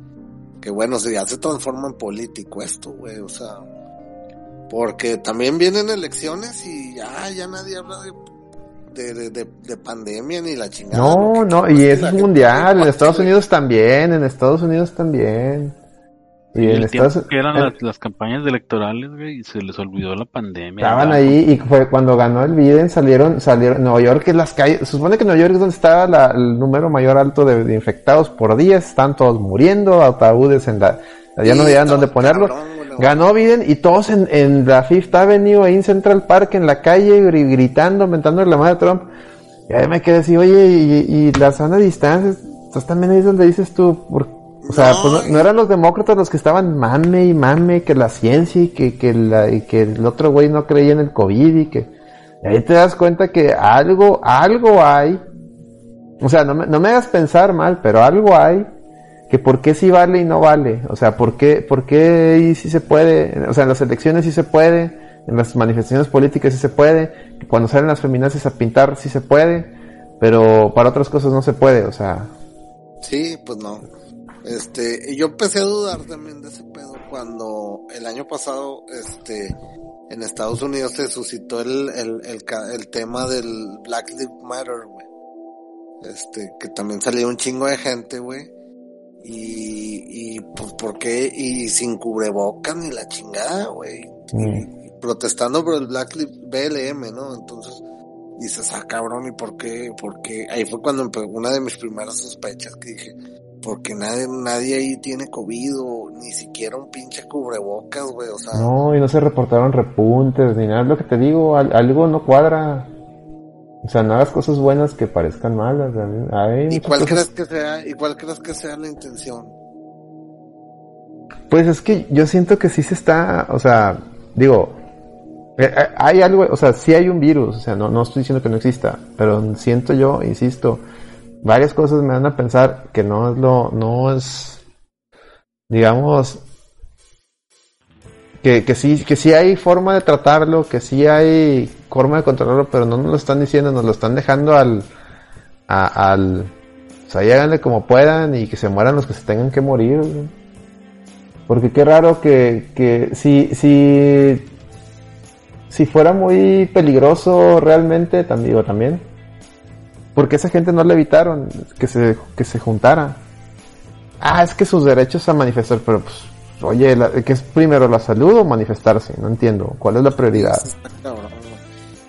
que bueno, ya se transforma en político esto, güey, o sea, porque también vienen elecciones y ya, ya nadie habla de, de, de, de- de pandemia ni la chingada. No, no, y eso es mundial, en. Estados Unidos también, en Estados Unidos también. Y en el tiempo Estados que eran las, las campañas electorales, güey, y se les olvidó la pandemia. Estaban ahí y fue cuando ganó el Biden salieron, salieron, Nueva York en las calles, se supone que Nueva York es donde estaba la- el número mayor alto de, de infectados por día, están todos muriendo, ataúdes en la, ya no estaba dónde ponerlo. cabrón, güey, no. Ganó Biden y todos en, en la Fifth Avenue, ahí en Central Park, en la calle, gri- gritando, inventando la madre de Trump. Y ahí me quedé así, oye, y, y la sana distancia, entonces también ahí es donde dices tú, por- o sea, No, pues no, y- no eran los demócratas los que estaban mame y mame que la ciencia y que, que, la, y que el otro güey no creía en el COVID y que... Y ahí te das cuenta que algo, algo hay. O sea, no me, no me hagas pensar mal, pero algo hay que por qué sí vale y no vale. O sea, por qué, por qué ahí sí se puede, o sea, en las elecciones sí se puede, en las manifestaciones políticas sí se puede, cuando salen las feminazis a pintar sí se puede, pero para otras cosas no se puede, o sea, Sí, pues no. Este, y yo empecé a dudar también de ese pedo cuando el año pasado, este, en Estados Unidos se suscitó el, el, el, el tema del Black Lives Matter, güey. Este, que también salió un chingo de gente, güey. Y, y, pues, ¿por qué? Y sin cubrebocas ni la chingada, güey. Mm. Protestando por el Black Lives BLM, ¿no? Entonces, dices, ah, cabrón, ¿y por qué? Porque ahí fue cuando una de mis primeras sospechas que dije, porque nadie, nadie ahí tiene COVID o ni siquiera un pinche cubrebocas, güey, o sea, no, y no se reportaron repuntes ni nada, es lo que te digo, al- algo no cuadra. O sea, no hagas cosas buenas que parezcan malas. Hay ¿y cuál cosas- crees que sea, y cuál crees que sea la intención? Pues es que yo siento que sí se está, o sea, digo, eh, eh, hay algo, o sea, sí hay un virus, o sea, no, no estoy diciendo que no exista, pero siento yo, insisto, varias cosas me dan a pensar que no es lo, no es, digamos, que, que sí, que sí hay forma de tratarlo, que sí hay forma de controlarlo, pero no nos lo están diciendo, nos lo están dejando al, al, o sea, háganle como puedan y que se mueran los que se tengan que morir. Porque qué raro que, que si, si, si fuera muy peligroso realmente, digo, también, porque esa gente no le evitaron que se, que se juntara. Ah, es que sus derechos a manifestar, pero pues, oye, la- ¿qué es primero la salud o manifestarse? No entiendo. ¿Cuál es la prioridad?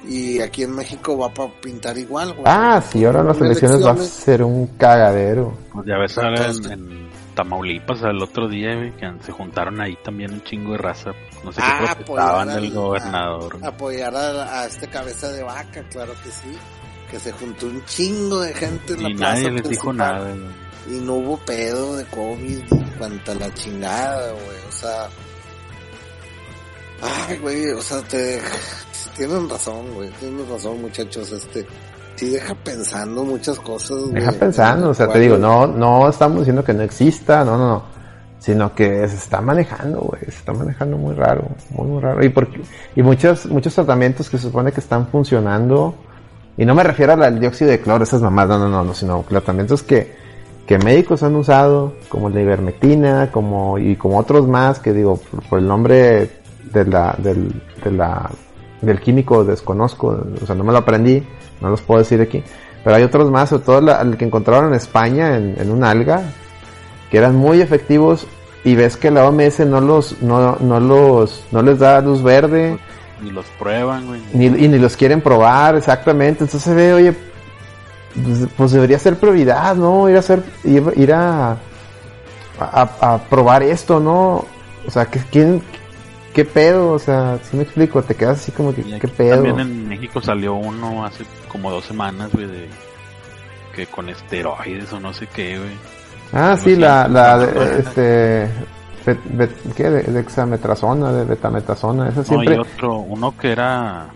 Y aquí en México va para pintar igual, güey. Ah, sí, ahora en las elecciones va a ser un cagadero. Pues ya ves ahora en, Tamaulipas el otro día, güey, que se juntaron ahí también un chingo de raza. No sé Ah, qué protestaban del al- gobernador. a- apoyar a, a este cabeza de vaca, claro que sí. Que se juntó un chingo de gente en la y plaza nadie les dijo nada, güey. Y no hubo pedo de COVID en cuanto a la chingada, güey. O sea. Ay, güey, o sea, te. Tienen razón, güey. Tienen razón, muchachos. Este. Sí, deja pensando muchas cosas, güey. Deja pensando, o sea, te digo, no, no estamos diciendo que no exista, no, no, no, sino que se está manejando, güey, se está manejando muy raro, muy, muy raro. Y porque, y muchos, muchos tratamientos que se supone que están funcionando, y no me refiero al dióxido de cloro, esas mamás, no, no, no, no, sino tratamientos que, que médicos han usado, como la ivermectina, como, y como otros más, que digo, por, el nombre de la, del, del químico desconozco, o sea, no me lo aprendí, no los puedo decir aquí. Pero hay otros más, sobre todo la- el que encontraron en España, en, en un alga, que eran muy efectivos y ves que la OMS no los, no, no los, no les da luz verde, Ni los prueban, güey. ni, y ni los quieren probar, exactamente. Entonces se ve, oye, pues, pues debería ser prioridad, ¿no? Ir a hacer, ir, ir a, a, a probar esto, ¿no? O sea, ¿qué, quién, qué pedo? O sea, si me explico, te quedas así como que, ¿qué pedo? También en México salió uno hace como dos semanas, güey, de que con esteroides o no sé qué, güey. Ah, sí, la, la, de- [laughs] este, bet- bet- ¿qué? De, de hexametrazona, de betametasona, esa No, siempre... y otro, uno que era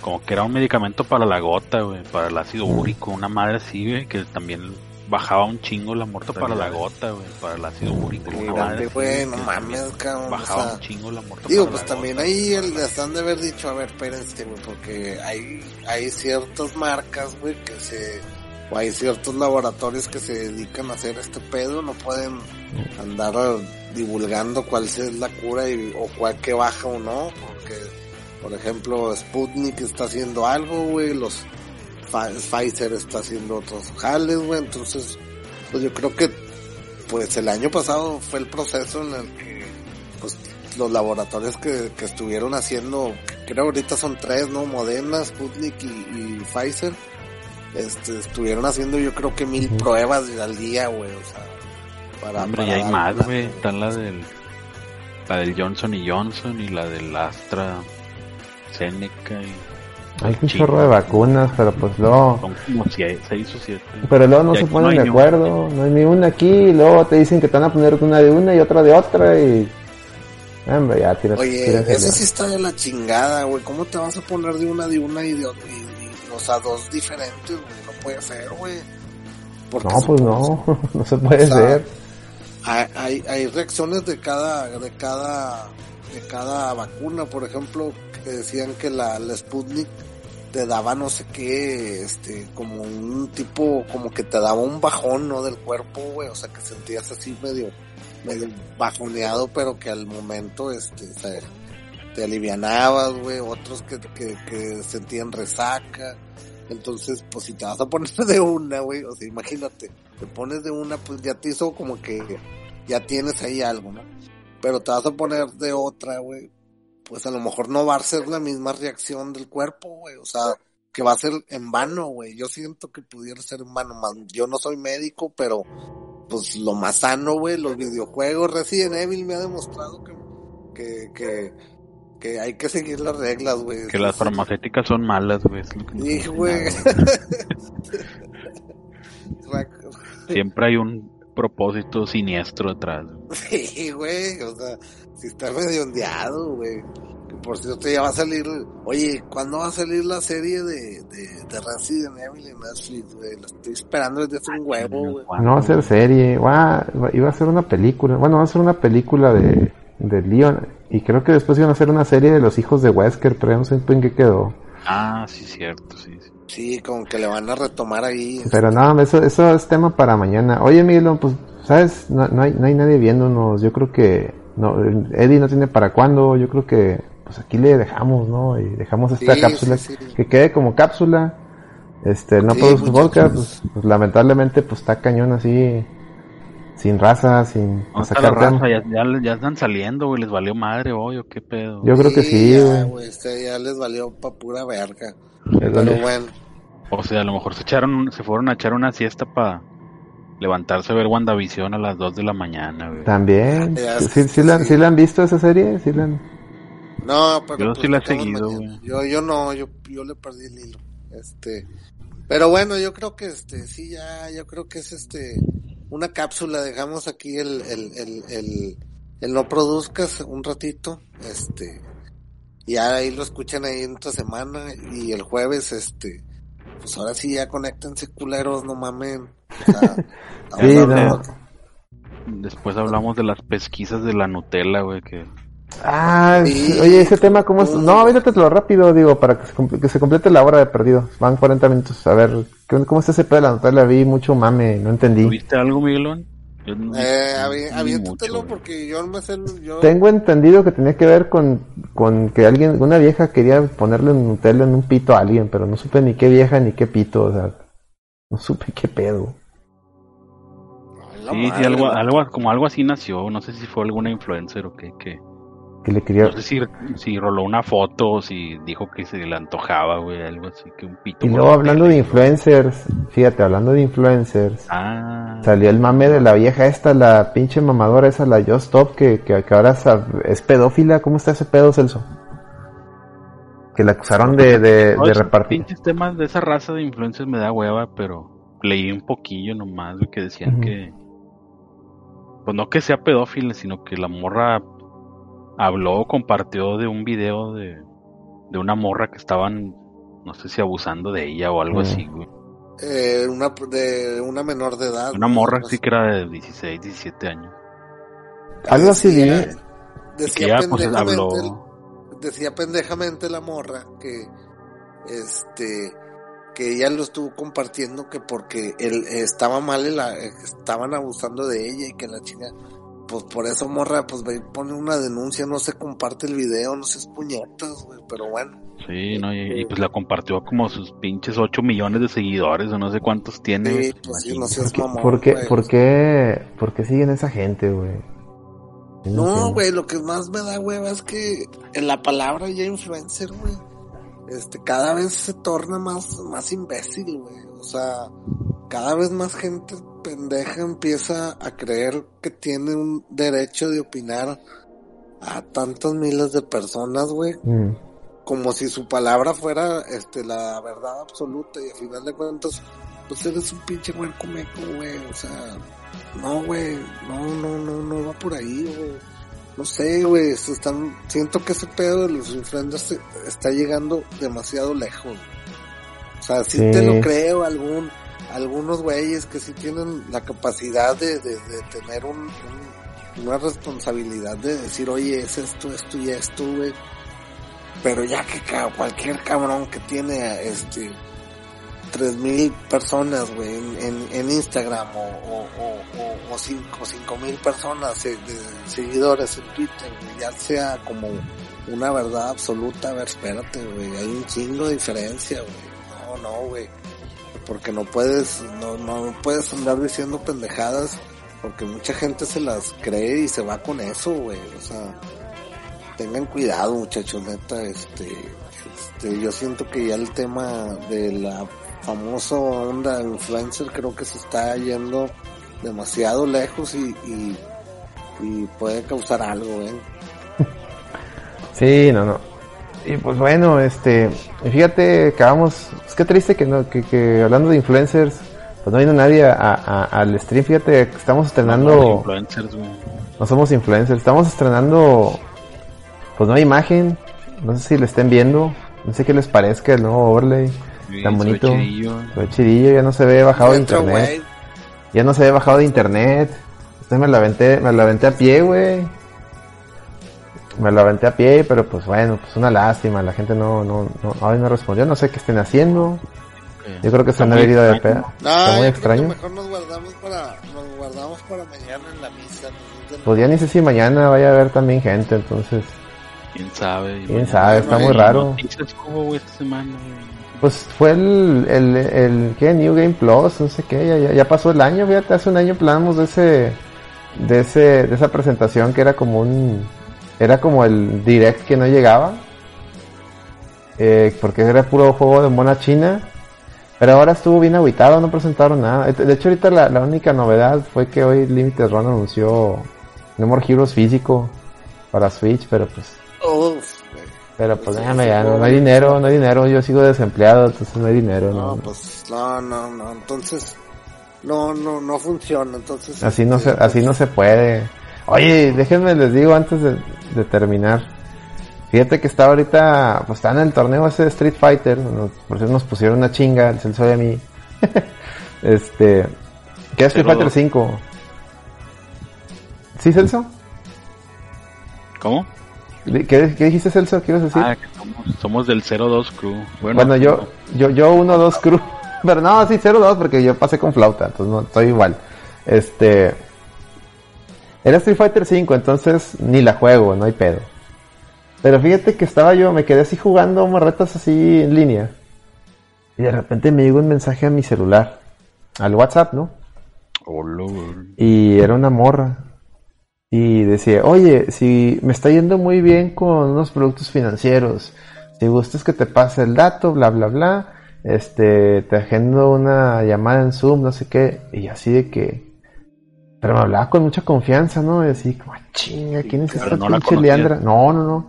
como que era un medicamento para la gota, güey, para el ácido Mm. úrico, una madre así, güey, que también bajaba un chingo la muerte para la gota, güey, para el ácido úrico, una madre Fíjate, así, güey, no mames, cabrón. o Bajaba sea, un chingo la muerte Digo, para pues la también gota. ahí el- les han de haber dicho, a ver, espérense, güey, porque hay, hay ciertas marcas, güey, que se, o hay ciertos laboratorios que se dedican a hacer este pedo, no pueden andar divulgando cuál es la cura y, o cuál que baja o no, porque, por ejemplo, Sputnik está haciendo algo, güey, los Pfizer está haciendo otros jales, güey, entonces, pues yo creo que, pues el año pasado fue el proceso en el que, pues los laboratorios que, que estuvieron haciendo, creo ahorita son tres, ¿no? Moderna, Sputnik y Pfizer, este, estuvieron haciendo yo creo que mil pruebas al día, güey, o sea, para... Hombre, para y hay más, güey. Está la del, la del Johnson y Johnson y la del Astra, Seneca y Hay un chorro de vacunas, pero pues luego... son como sie- seis o siete. Pero luego no se ponen no de acuerdo, no hay ni una aquí, y luego te dicen que te van a poner una de una y otra de otra y... Hombre, ya tiras, Oye, tiras eso sí está de la chingada, güey. ¿Cómo te vas a poner de una de una y de otra? O sea, dos diferentes, güey. No puede ser, güey. No, pues no, [laughs] no se puede O sea, ser. Hay, hay, hay reacciones de cada, de cada, de cada vacuna. Por ejemplo, que decían que la, la Sputnik te daba no sé qué, este, como un tipo, como que te daba un bajón, ¿no? Del cuerpo, güey. O sea, que sentías así medio, medio bajoneado, pero que al momento, este, se- te alivianabas, güey. Otros que, que, sentían resaca. Entonces, pues si te vas a poner [laughs] de una, güey, o sea, imagínate, te pones de una, pues ya te hizo como que ya tienes ahí algo, ¿no? Pero te vas a poner de otra, güey, pues a lo mejor no va a ser la misma reacción del cuerpo, güey, o sea, que va a ser en vano, güey. Yo siento que pudiera ser en vano, man. Yo no soy médico, pero pues lo más sano, güey, los videojuegos, Resident Evil me ha demostrado que, que, que hay que seguir las reglas, güey. Que las farmacéuticas son malas, güey. Sí, güey. [laughs] Siempre hay un propósito siniestro detrás. güey. Sí, güey, o sea, si está medio ondeado, güey. Que por cierto ya va a salir, oye, ¿cuándo va a salir la serie de, de, de Resident Evil en Netflix, güey? La estoy esperando desde hace un huevo, güey. No va a ser serie, va, va- iba a ser una película, bueno, va a ser una película de, de Leon, y creo que después iban a hacer una serie de los hijos de Wesker, pero ya no sé en qué quedó. Ah, sí, cierto, sí. sí. Sí, como que le van a retomar ahí. Pero no, eso, eso es tema para mañana. Oye, Miguel, pues, ¿sabes? No, no hay, no hay nadie viéndonos. Yo creo que no, Eddie no tiene para cuándo. Yo creo que pues aquí le dejamos, ¿no? Y dejamos esta Sí, cápsula. sí, sí. Que quede como cápsula. Este, no muchas podcast. Pues, pues, lamentablemente, pues está cañón así. Sin raza, sin ¿Dónde está sacar raza? Ya, ya, ya están saliendo, güey. Les valió madre hoy, ¿o qué pedo? Yo creo que sí, ya, güey. Este ya les valió pa' pura verga. Les Pero valió. bueno, O sea, a lo mejor se echaron, se fueron a echar una siesta para levantarse a ver WandaVision a las 2 de la mañana, güey. También. Ya, ¿Sí, sí, la, sí. sí la han visto esa serie? ¿Sí la han- no, pero. Yo pues, sí la he seguido, güey. Yo, yo no, yo, yo le perdí el hilo. Este. Pero bueno, yo creo que este, sí, ya, yo creo que es este, una cápsula, dejamos aquí el, el, el, el, el no produzcas un ratito, este, ya ahí lo escuchan ahí en otra semana y el jueves, este, pues ahora sí ya conéctense culeros, no mamen. O sea, [laughs] Sí, Después hablamos de las pesquisas de la Nutella, güey, que Ah, Sí. oye, ese tema, ¿cómo es? Mm. No, avítatelo rápido, digo, para que se, que se complete la hora de perdido. Van 40 minutos. A ver, ¿qué- ¿cómo está ese pedo de la Nutella? Vi mucho mame, no entendí. ¿Viste algo, Miguelón? No- Eh, aviéntatelo porque yo no me sé. Yo... Tengo entendido que tenía que ver con, con que alguien, una vieja quería ponerle Nutella en un pito a alguien, pero no supe ni qué vieja ni qué pito, o sea, no supe qué pedo. Sí, sí, algo, algo, como algo así nació. No sé si fue alguna influencer o qué. qué. Que le quería... No sé si, si roló una foto si dijo que se le antojaba, güey, algo así, que un pito. Y luego la hablando de influencers, fíjate, hablando de influencers, Ah, salió el mame de la vieja esta, la pinche mamadora esa, la Just Stop, que, que, que ahora es, pedófila. ¿Cómo está ese pedo, Celso? Que la acusaron de, de, [laughs] esos repartir. pinches temas de esa raza de influencers me da hueva, pero leí un poquillo nomás, güey, que decían que. Pues no que sea pedófila, sino que la morra habló o compartió de un video de, de una morra que estaban, no sé si abusando de ella o algo Mm. así, güey. Eh, una, de una menor de edad. Una morra Pues, sí que era de 16, 17 años. Algo así decía-. Que Decía ya pues pendejamente, habló. decía pendejamente la morra que este que ella lo estuvo compartiendo que porque él estaba mal y la estaban abusando de ella y que la chinga pues por eso morra pues ve y pone una denuncia no se comparte el video no seas puñetas güey pero bueno Sí, ¿no? Y, y, pues la compartió como sus pinches 8 millones de seguidores o no sé cuántos tiene. sí, pues sí, no seas ¿Por qué, mamón por qué, güey. por qué, por qué siguen esa gente, güey? No, güey, lo que más me da hueva es que en la palabra ya influencer, güey, este, cada vez se torna más, más imbécil, güey. O sea, cada vez más gente pendeja empieza a creer que tiene un derecho de opinar a tantas miles de personas, güey, Mm. como si su palabra fuera, este, la verdad absoluta y al final de cuentas, pues eres un pinche buen comeco, güey, o sea, no, güey, no, no, no, no va por ahí, güey. No sé, güey, se están, siento que ese pedo de los influencers se- está llegando demasiado lejos. O sea, sí, Sí. te lo creo, algún, algunos güeyes que sí tienen la capacidad de, de, tener un, un- una responsabilidad de decir, oye, es esto, esto y esto, güey. Pero ya que cualquier cabrón que tiene, este, tres mil personas, güey, en, en, Instagram o, o, o, cinco, mil personas eh, seguidores en Twitter, ya sea como una verdad absoluta, a ver, espérate, güey, hay un chingo de diferencia, güey, no, no, güey, porque no puedes, no, no puedes andar diciendo pendejadas, porque mucha gente se las cree y se va con eso, güey, o sea, tengan cuidado, muchachos, neta, este, este, yo siento que ya el tema de la famosa onda influencer creo que se está yendo demasiado lejos y, y, y puede causar algo, ¿eh? [laughs] Sí, no, no. Y pues bueno, este, y fíjate que vamos, es que triste que no, que, que hablando de influencers, pues no vino nadie a, a- al stream, fíjate que estamos estrenando, influencers, güey. no somos influencers, estamos estrenando, pues nueva imagen, no sé si le estén viendo, no sé qué les parezca el nuevo overlay, Sí, Tan bonito. ve chidillo, ya no se ve bajado de internet, ya no se ve bajado de internet, Entonces me la aventé, me la aventé a pie, güey. Me la aventé a pie, pero pues bueno, pues una lástima, la gente no, no, no, hoy no respondió, no sé qué estén haciendo. Eh, Yo creo que se han muy haber ido de peda. No, Está muy extraño. mejor nos guardamos para, nos guardamos para mañana en la misa. ¿no? Pues ya ni sé si mañana vaya a haber también gente, entonces, Quién sabe. quién sabe, está no muy raro. Pues fue el, el, el, ¿qué? New Game Plus, no sé qué, ya, ya, ya pasó el año, fíjate, hace un año hablamos de ese, de ese, de esa presentación que era como un, era como el direct que no llegaba, eh, porque era puro juego de mona china, pero ahora estuvo bien aguitado, no presentaron nada. De hecho ahorita la, la única novedad fue que hoy Limited Run anunció No More Heroes físico para Switch, pero pues Uf, pero pues déjame sí, ya, no, no hay dinero, no hay dinero, yo sigo desempleado, entonces no hay dinero, No, no. pues, no, no, no, entonces, no, no, no funciona, entonces. Así no se, este, así no se puede. Oye, déjenme les digo antes de, de terminar. Fíjate que está ahorita, pues está en el torneo ese de Street Fighter, nos- por eso nos pusieron una chinga, el Celso y a mí. [laughs] este, ¿qué es Street Fighter dos. 5? ¿Sí, Celso? ¿Cómo? ¿Qué, qué dijiste, Celso? ¿Qué ibas a decir? Ah, que somos, somos del 02 Crew. Bueno, Bueno, yo, yo, yo uno, dos cruz. [laughs] Pero no, sí, 0-2 porque yo pasé con flauta, entonces no, estoy igual. Este, Era Street Fighter 5, entonces ni la juego, no hay pedo. Pero fíjate que estaba yo, me quedé así jugando morretas así en línea. Y de repente me llegó un mensaje a mi celular, al WhatsApp, ¿no? Hola, güey. Y era una morra. Y decía, oye, si me está yendo muy bien con unos productos financieros, si gustas que te pase el dato, bla, bla, bla, este, te agendo una llamada en Zoom, no sé qué, y así de que... Pero me hablaba con mucha confianza, ¿no? Y así, como, "Ah, chinga, ¿quién es esta no pinche. Leandra? No, no, no.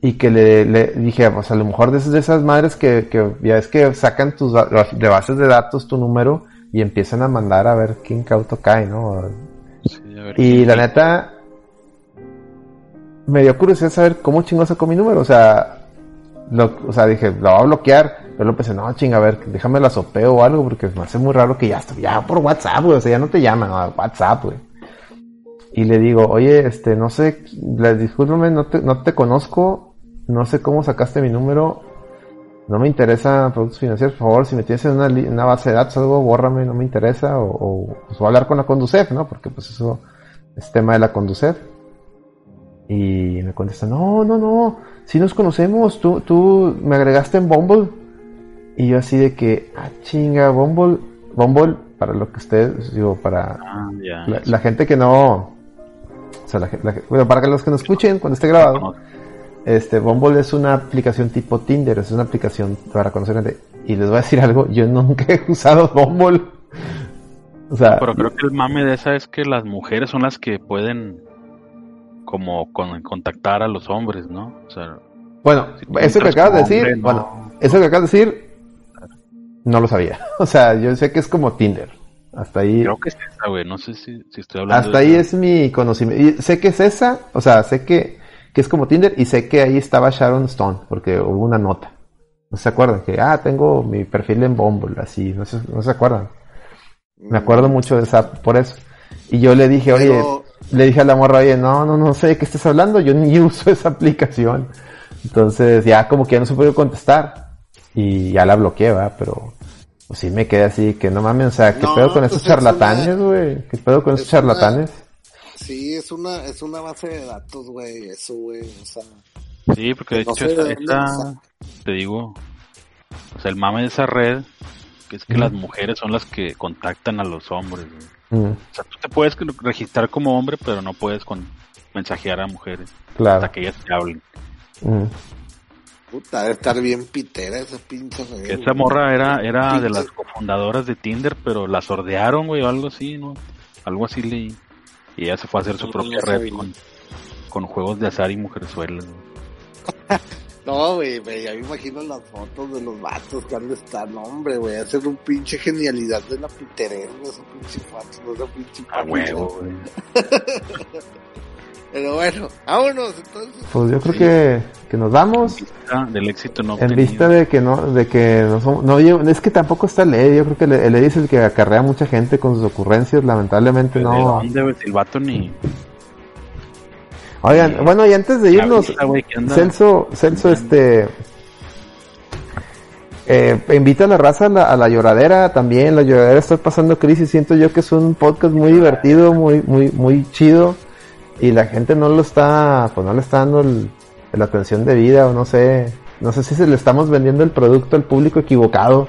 Y que le, le dije, pues a lo mejor de esas, de esas madres que, que ya es que sacan tus de bases de datos tu número y empiezan a mandar a ver quién cauto cae, ¿no? Sí, a ver, Y ¿quién- la neta, me dio curiosidad saber cómo chingó sacó mi número. O sea, lo, o sea, dije, la voy a bloquear. Pero pensé, no, chinga, a ver, déjame la sopeo o algo, porque me hace muy raro que ya, ya por WhatsApp, güey. O sea, ya no te llaman, a WhatsApp, güey. Y le digo, oye, este, no sé, discúlpame, no te, no te conozco, no sé cómo sacaste mi número, no me interesa productos financieros, por favor, si me tienes en una, una base de datos algo, bórrame, no me interesa, o, o pues voy a hablar con la Conducef, ¿no? Porque pues eso es tema de la Conducef. Y me contesta, no, no, no, si nos conocemos, tú, tú me agregaste en Bumble. Y yo así de que, ah, chinga, Bumble, Bumble, para lo que ustedes, digo, para Ah, la, la gente que no, o sea, la, la bueno, para los que nos escuchen cuando esté grabado, este, Bumble es una aplicación tipo Tinder, es una aplicación para conocer gente. Y les voy a decir algo, yo nunca he usado Bumble. O sea, Pero creo que el mame de esa es que las mujeres son las que pueden como con- contactar a los hombres, ¿no? O sea, bueno, si eso que acabas de decir, hombre, no. bueno, eso que acabas de decir, no lo sabía. [laughs] O sea, yo sé que es como Tinder. Hasta ahí, creo que es esa, güey. No sé si, si estoy hablando hasta de ahí esa. es mi conocimiento. Y sé que es esa, o sea, sé que, que es como Tinder y sé que ahí estaba Sharon Stone, porque hubo una nota. ¿No se acuerdan? Que, ah, tengo mi perfil en Bumble, así, no se, no se acuerdan. Me acuerdo mucho de esa, por eso. Y yo le dije, oye, Pero- le dije a la morra, oye, no, no, no sé de qué estás hablando, yo ni [laughs] uso esa aplicación. Entonces ya como que ya no se pudo contestar. Y ya la bloqueé, va, pero pues sí me quedé así, que no mames, o sea, ¿qué No, pedo con pues esos es una- charlatanes, güey? ¿Qué pedo con esos es una- charlatanes? Sí, es una, es una base de datos, güey, eso, güey, o sea, Sí, porque de No hecho esta, te digo, o sea, el mame de esa red, que es que las mujeres son las que contactan a los hombres. güey. Mm, O sea, tú te puedes registrar como hombre, pero no puedes con mensajear a mujeres claro. hasta que ellas te hablen. Mm. Puta, debe estar bien pitera esa pinche Que esa morra era, era de las cofundadoras de Tinder, pero la sordearon, güey, o algo así, ¿no? Algo así leí. Y ella se fue a hacer su No, propia red con, con juegos de azar y mujerzuelas. güey. [laughs] No, güey, güey, ya me imagino las fotos de los vatos que han de estar, no, hombre, güey, hacer un pinche genialidad de la piterera, esos pinches vatos, no esa pinche A huevo, güey. [laughs] Pero bueno, vámonos, entonces. Pues yo creo Sí. que, que nos vamos. Ah, del éxito no En obtenido. vista de que no, de que no somos, no, yo- es que tampoco está Lady, yo creo que el Lady es el que acarrea mucha gente con sus ocurrencias, lamentablemente ¿De no. dónde, el vato ni... Oigan, bueno, y antes de irnos, anda- Celso, Celso, este, eh, invita a la raza a la, a la lloradera también, la lloradera está pasando crisis, siento yo que es un podcast muy divertido, muy, muy, muy chido, y la gente no lo está, pues no le está dando la atención de vida, o no sé, no sé si se le estamos vendiendo el producto al público equivocado,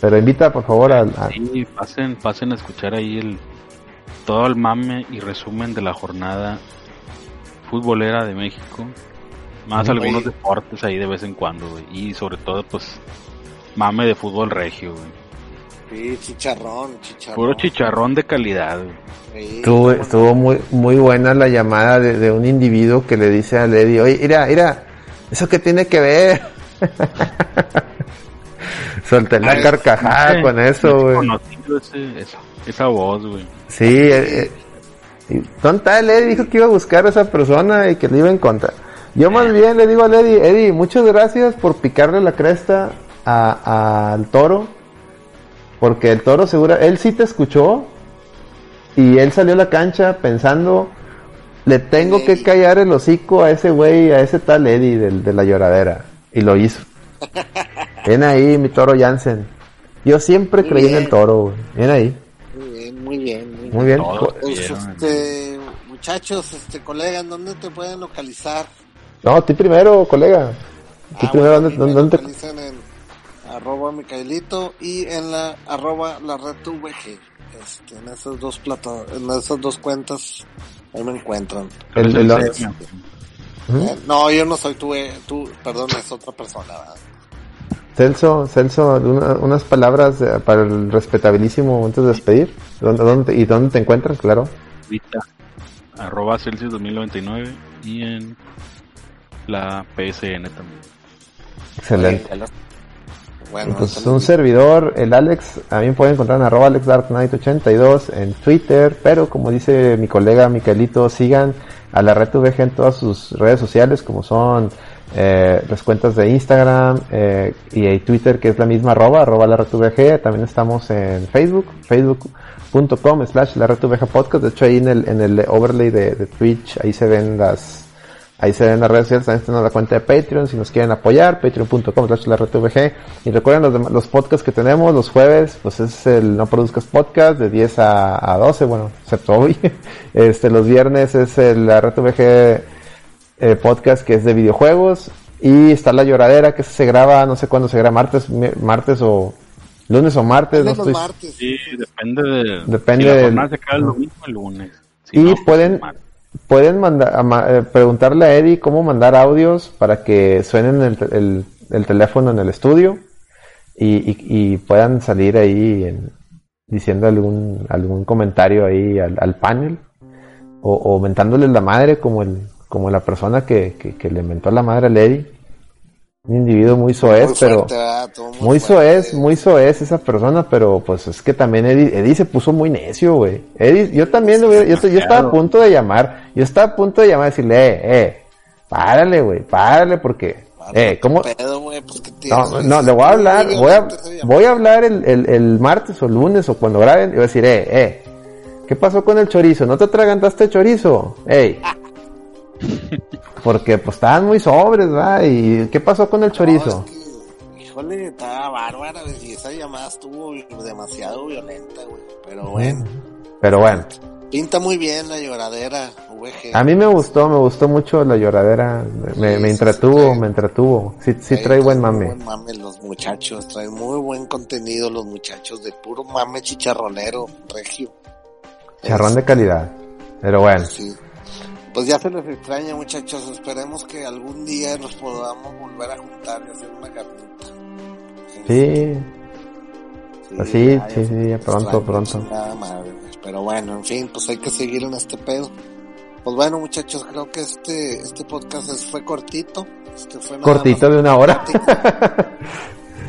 pero invita por favor a- Sí, pasen, pasen a escuchar ahí el todo el mame y resumen de la jornada futbolera de México. Más algunos deportes ahí de vez en cuando, güey. Y sobre todo, pues, mame de fútbol regio, güey. Sí, chicharrón, chicharrón. Puro chicharrón de calidad. Sí, Estuvo, muy, muy buena la llamada de, de un individuo que le dice a Lady, oye, mira, mira, ¿eso qué tiene que ver? [laughs] Solté la carcajada Sí, con eso, es güey. esa, esa voz, güey. Sí, eh, eh, tonta, Lady dijo que iba a buscar a esa persona y que le iba a encontrar. Yo más bien le digo a Lady, Eddie, muchas gracias por picarle la cresta a- al toro, porque el toro seguro, él sí te escuchó y él salió a la cancha pensando, le tengo que callar el hocico a ese güey, a ese tal Eddie del, de la lloradera, y lo hizo. [laughs] Ven ahí, mi toro Jansen. Yo siempre Muy creí en el toro, güey. Ven ahí. Muy bien, muy bien, muy bien. Muy bien. Todos Pues, vieron. este, muchachos, este colega, ¿en dónde te pueden localizar? No, a ti primero, colega. Tú Ah, primero, bueno, ¿dónde, te- localizan en arroba Micaelito y en la arroba la red VG. Este, en esas dos plata, en esas dos cuentas ahí me encuentran. el- el- Entonces, Ujú. Eh, No, yo no soy tú, eh, tú, perdón, es otra persona. ¿verdad? Celso, Celso, una- unas palabras eh, para el respetabilísimo antes de despedir. ¿Dónde, ¿Y dónde te encuentras? Claro. Ahorita, arroba Celsius 2099 y en la PSN también. Excelente. Bueno, Pues un servidor, el Alex, a mí me pueden encontrar en arroba AlexDarkKnight82 en Twitter, pero como dice mi colega Micaelito, sigan a la red VG en todas sus redes sociales, como son eh, las cuentas de Instagram eh, y Twitter, que es la misma arroba, arroba la red VG. También estamos en Facebook, facebook.com slash la red VG podcast. De hecho, ahí en el, en el overlay de, de Twitch, ahí se ven las, Ahí se ven las redes sociales, también tenemos la cuenta de Patreon, si nos quieren apoyar, patreon.com slash la red VG. Y recuerden los, los podcasts que tenemos los jueves, pues es el No Produzcas Podcast de 10 a, a 12, bueno, excepto hoy. [laughs] Este, los viernes es el la red VG eh, podcast que es de videojuegos. Y está La Lloradera, que se graba, no sé cuándo se graba, martes, martes o lunes o martes, no los estoy... martes. Sí, depende de. Depende si la del- se cae el domingo el lunes. Si Y no, pues, pueden- martes. Pueden mandar, eh, preguntarle a Eddie cómo mandar audios para que suenen el, el- el teléfono en el estudio y, y- puedan salir ahí en- diciendo algún, algún comentario ahí al, al panel o, o mentándoles la madre como el, como la persona que, que, le mentó la madre al Eddie. Un individuo muy soez, Muy pero. Todo muy fuerte. soez, muy soez esa persona, pero pues es que también Eddie, Eddie se puso muy necio, güey. Eddie, yo también, hubiera- yo, yo estaba a punto de llamar, yo estaba a punto de llamar y decirle, eh, eh, párale, güey, párale, porque, Vale, eh, ¿cómo? ¿qué pedo, güey? Pues. No, no, le voy a hablar, Muy voy a, voy a hablar el, el, el martes o lunes o cuando graben y voy a decir, eh, eh, ¿qué pasó con el chorizo? ¿No te atragantaste chorizo? Ey. Porque pues estaban muy sobres, ¿verdad? ¿Y qué pasó con el chorizo? No, es que, híjole, estaba bárbara, y esa llamada estuvo demasiado violenta, güey. Pero bueno, Pero bueno. pinta muy bien la lloradera, VG. A mí me gustó, me gustó mucho la lloradera, me, Sí, me entretuvo, sí, trae- me entretuvo. Sí, trae buen mame. buen mame los muchachos, traen muy buen contenido los muchachos, de puro mame chicharronero, regio. Charrón de calidad. Pero bueno, Sí. Pues ya se les extraña, muchachos. Esperemos que algún día nos podamos volver a juntar y hacer una carnita. sí, Así, ya, sí, sí, ya pronto, pronto. chingada madre, güey. Pero bueno, en fin, pues hay que seguir en este pedo. Pues bueno, muchachos, creo que este este podcast fue cortito. Este fue nada cortito de una hora. plática-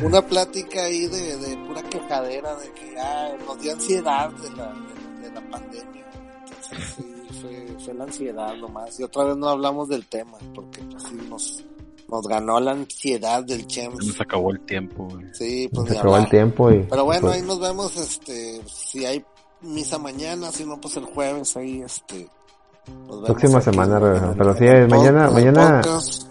una plática ahí de, de pura quejadera de que ya nos dio ansiedad de la, de, de la pandemia. Entonces, sí, fue, fue la ansiedad nomás. Y otra vez no hablamos del tema, porque pues sí nos, nos ganó la ansiedad del Chems. nos acabó el tiempo, güey. Sí, pues Se ni acabó el hablar. tiempo y... Pero bueno, pues, ahí nos vemos, este, si hay misa mañana, si no, pues el jueves ahí, este. nos vemos Próxima aquí semana en el- Pero en sí, el mañana- en el mañana- podcast.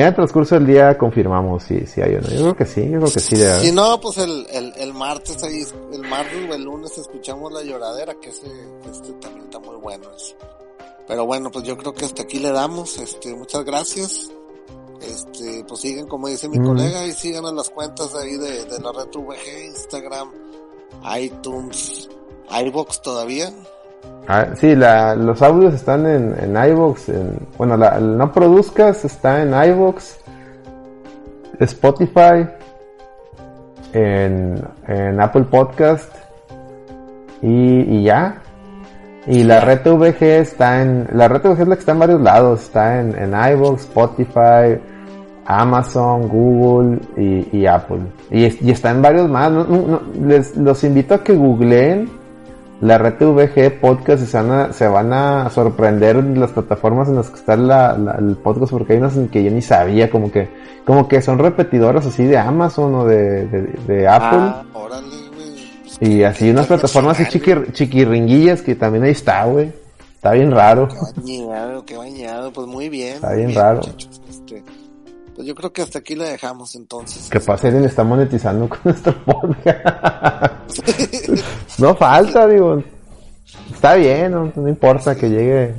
Al transcurso del día confirmamos si, si hay o no. Yo creo que sí, yo creo que sí. Si no, pues el, el, el martes ahí, el martes o el lunes escuchamos la lloradera, que ese, este también está muy bueno ese. Pero bueno, pues yo creo que hasta aquí le damos, este, muchas gracias. Este, pues sigan como dice mi Mm. colega y sigan a las cuentas ahí de, de la red VG, Instagram, iTunes, iBox todavía. Ah, sí, la, los audios están en, en iVoox. En, bueno, la, el no produzcas está en iVoox, Spotify, en, en Apple Podcast y, y ya. Y la red VG está en. La red VG es la que está en varios lados. Está en, en iVoox, Spotify, Amazon, Google y, y Apple. Y, es- y está en varios más. No- no- no, les, los invito a que googleen la red VG podcast y se van a, se van a sorprender en las plataformas en las que está la, la- el podcast porque hay unas en que yo ni sabía como que como que son repetidoras así de Amazon o de, de, de Apple Ah, órale, güey. Pues y así unas plataformas así chiquir, chiquirringuillas que también ahí está güey está bien raro Qué bañado, qué bañado, pues muy bien. Está bien raro. muchachos. Este, yo creo que hasta aquí le dejamos entonces. que pasa alguien está monetizando con [laughs] nuestro podcast. [laughs] No falta digo. Está bien no, no importa que llegue.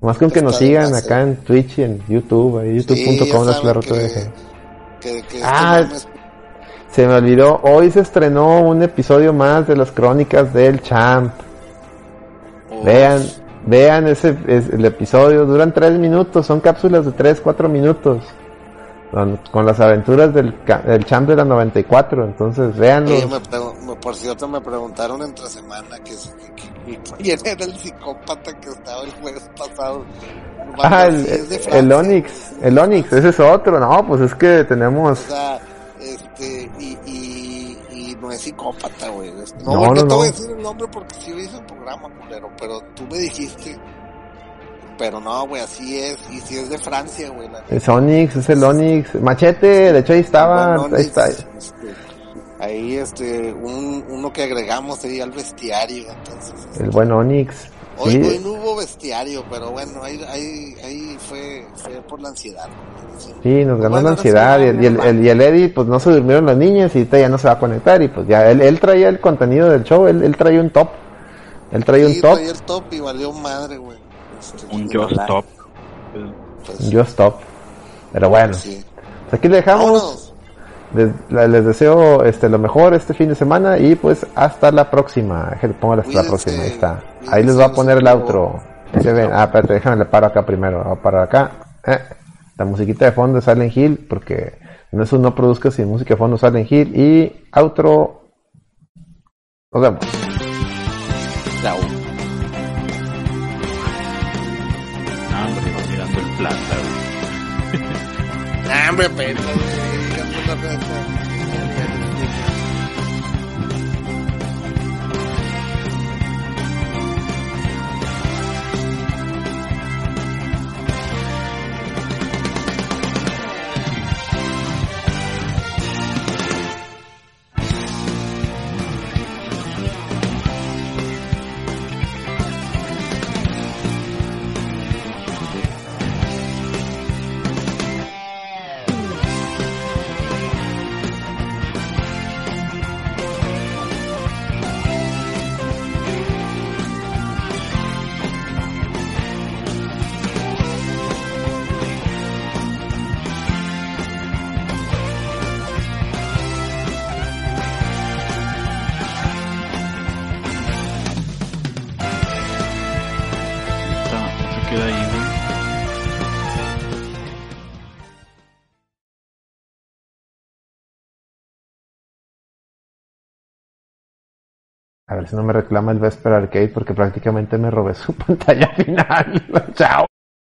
Más con que nos sigan acá en Twitch y en YouTube, Sí, youtube.com que, que, Ah, este mames- Se me olvidó, hoy se estrenó un episodio más de las crónicas del Champ. oh, Vean, vean ese, es- el episodio, duran tres minutos, son cápsulas de tres, cuatro minutos. Con, con las aventuras del, del Champ de la 94, entonces véanlo. Me me- por cierto, me preguntaron entre semana que, que- que- que quién era el psicópata que estaba el jueves pasado. Ah, el, el Onix, el Onix, ese es otro, no, pues es que tenemos... O sea, este, y, y, y no es psicópata, güey. No, No, no, no, te voy a decir el nombre porque sí hice el programa, culero, pero tú me dijiste. Pero no, güey, así es. Y si es de Francia, güey. Es Onix, es el Onix. Machete, de hecho ahí estaba, ahí está. este, ahí, este, un, uno que agregamos ahí al bestiario, entonces. este, El buen Onix. Hoy, Sí, hoy no hubo bestiario, pero bueno, ahí, ahí, ahí fue, fue por la ansiedad. Sí. sí, nos ganó Bueno, la ansiedad. Y el, y el, el- y el Eddie, pues no se durmieron las niñas y ya no se va a conectar. Y pues ya, él, él traía el contenido del show, él, él traía un top. Él traía Sí, un top, traía el top y valió madre, güey. Este, Un Just hablar, Stop. pues, un just top. Pero bueno, sí. pues aquí le dejamos. Les, deseo este lo mejor este fin de semana y pues hasta la próxima. Pongo hasta la próxima, ahí está. cuídense, Ahí les va a no poner el outro. Ahí se ven. Ah, espérate, déjame le paro acá primero. Voy a parar acá. Eh, la musiquita de fondo de Silent Hill, porque en eso no produzca sin música de fondo Silent Hill. Y outro. Nos vemos. Chao. Plata, güey. [laughs] Hombre, si no me reclama el Vesper Arcade porque prácticamente me robé su [laughs] pantalla final. [laughs] Chao.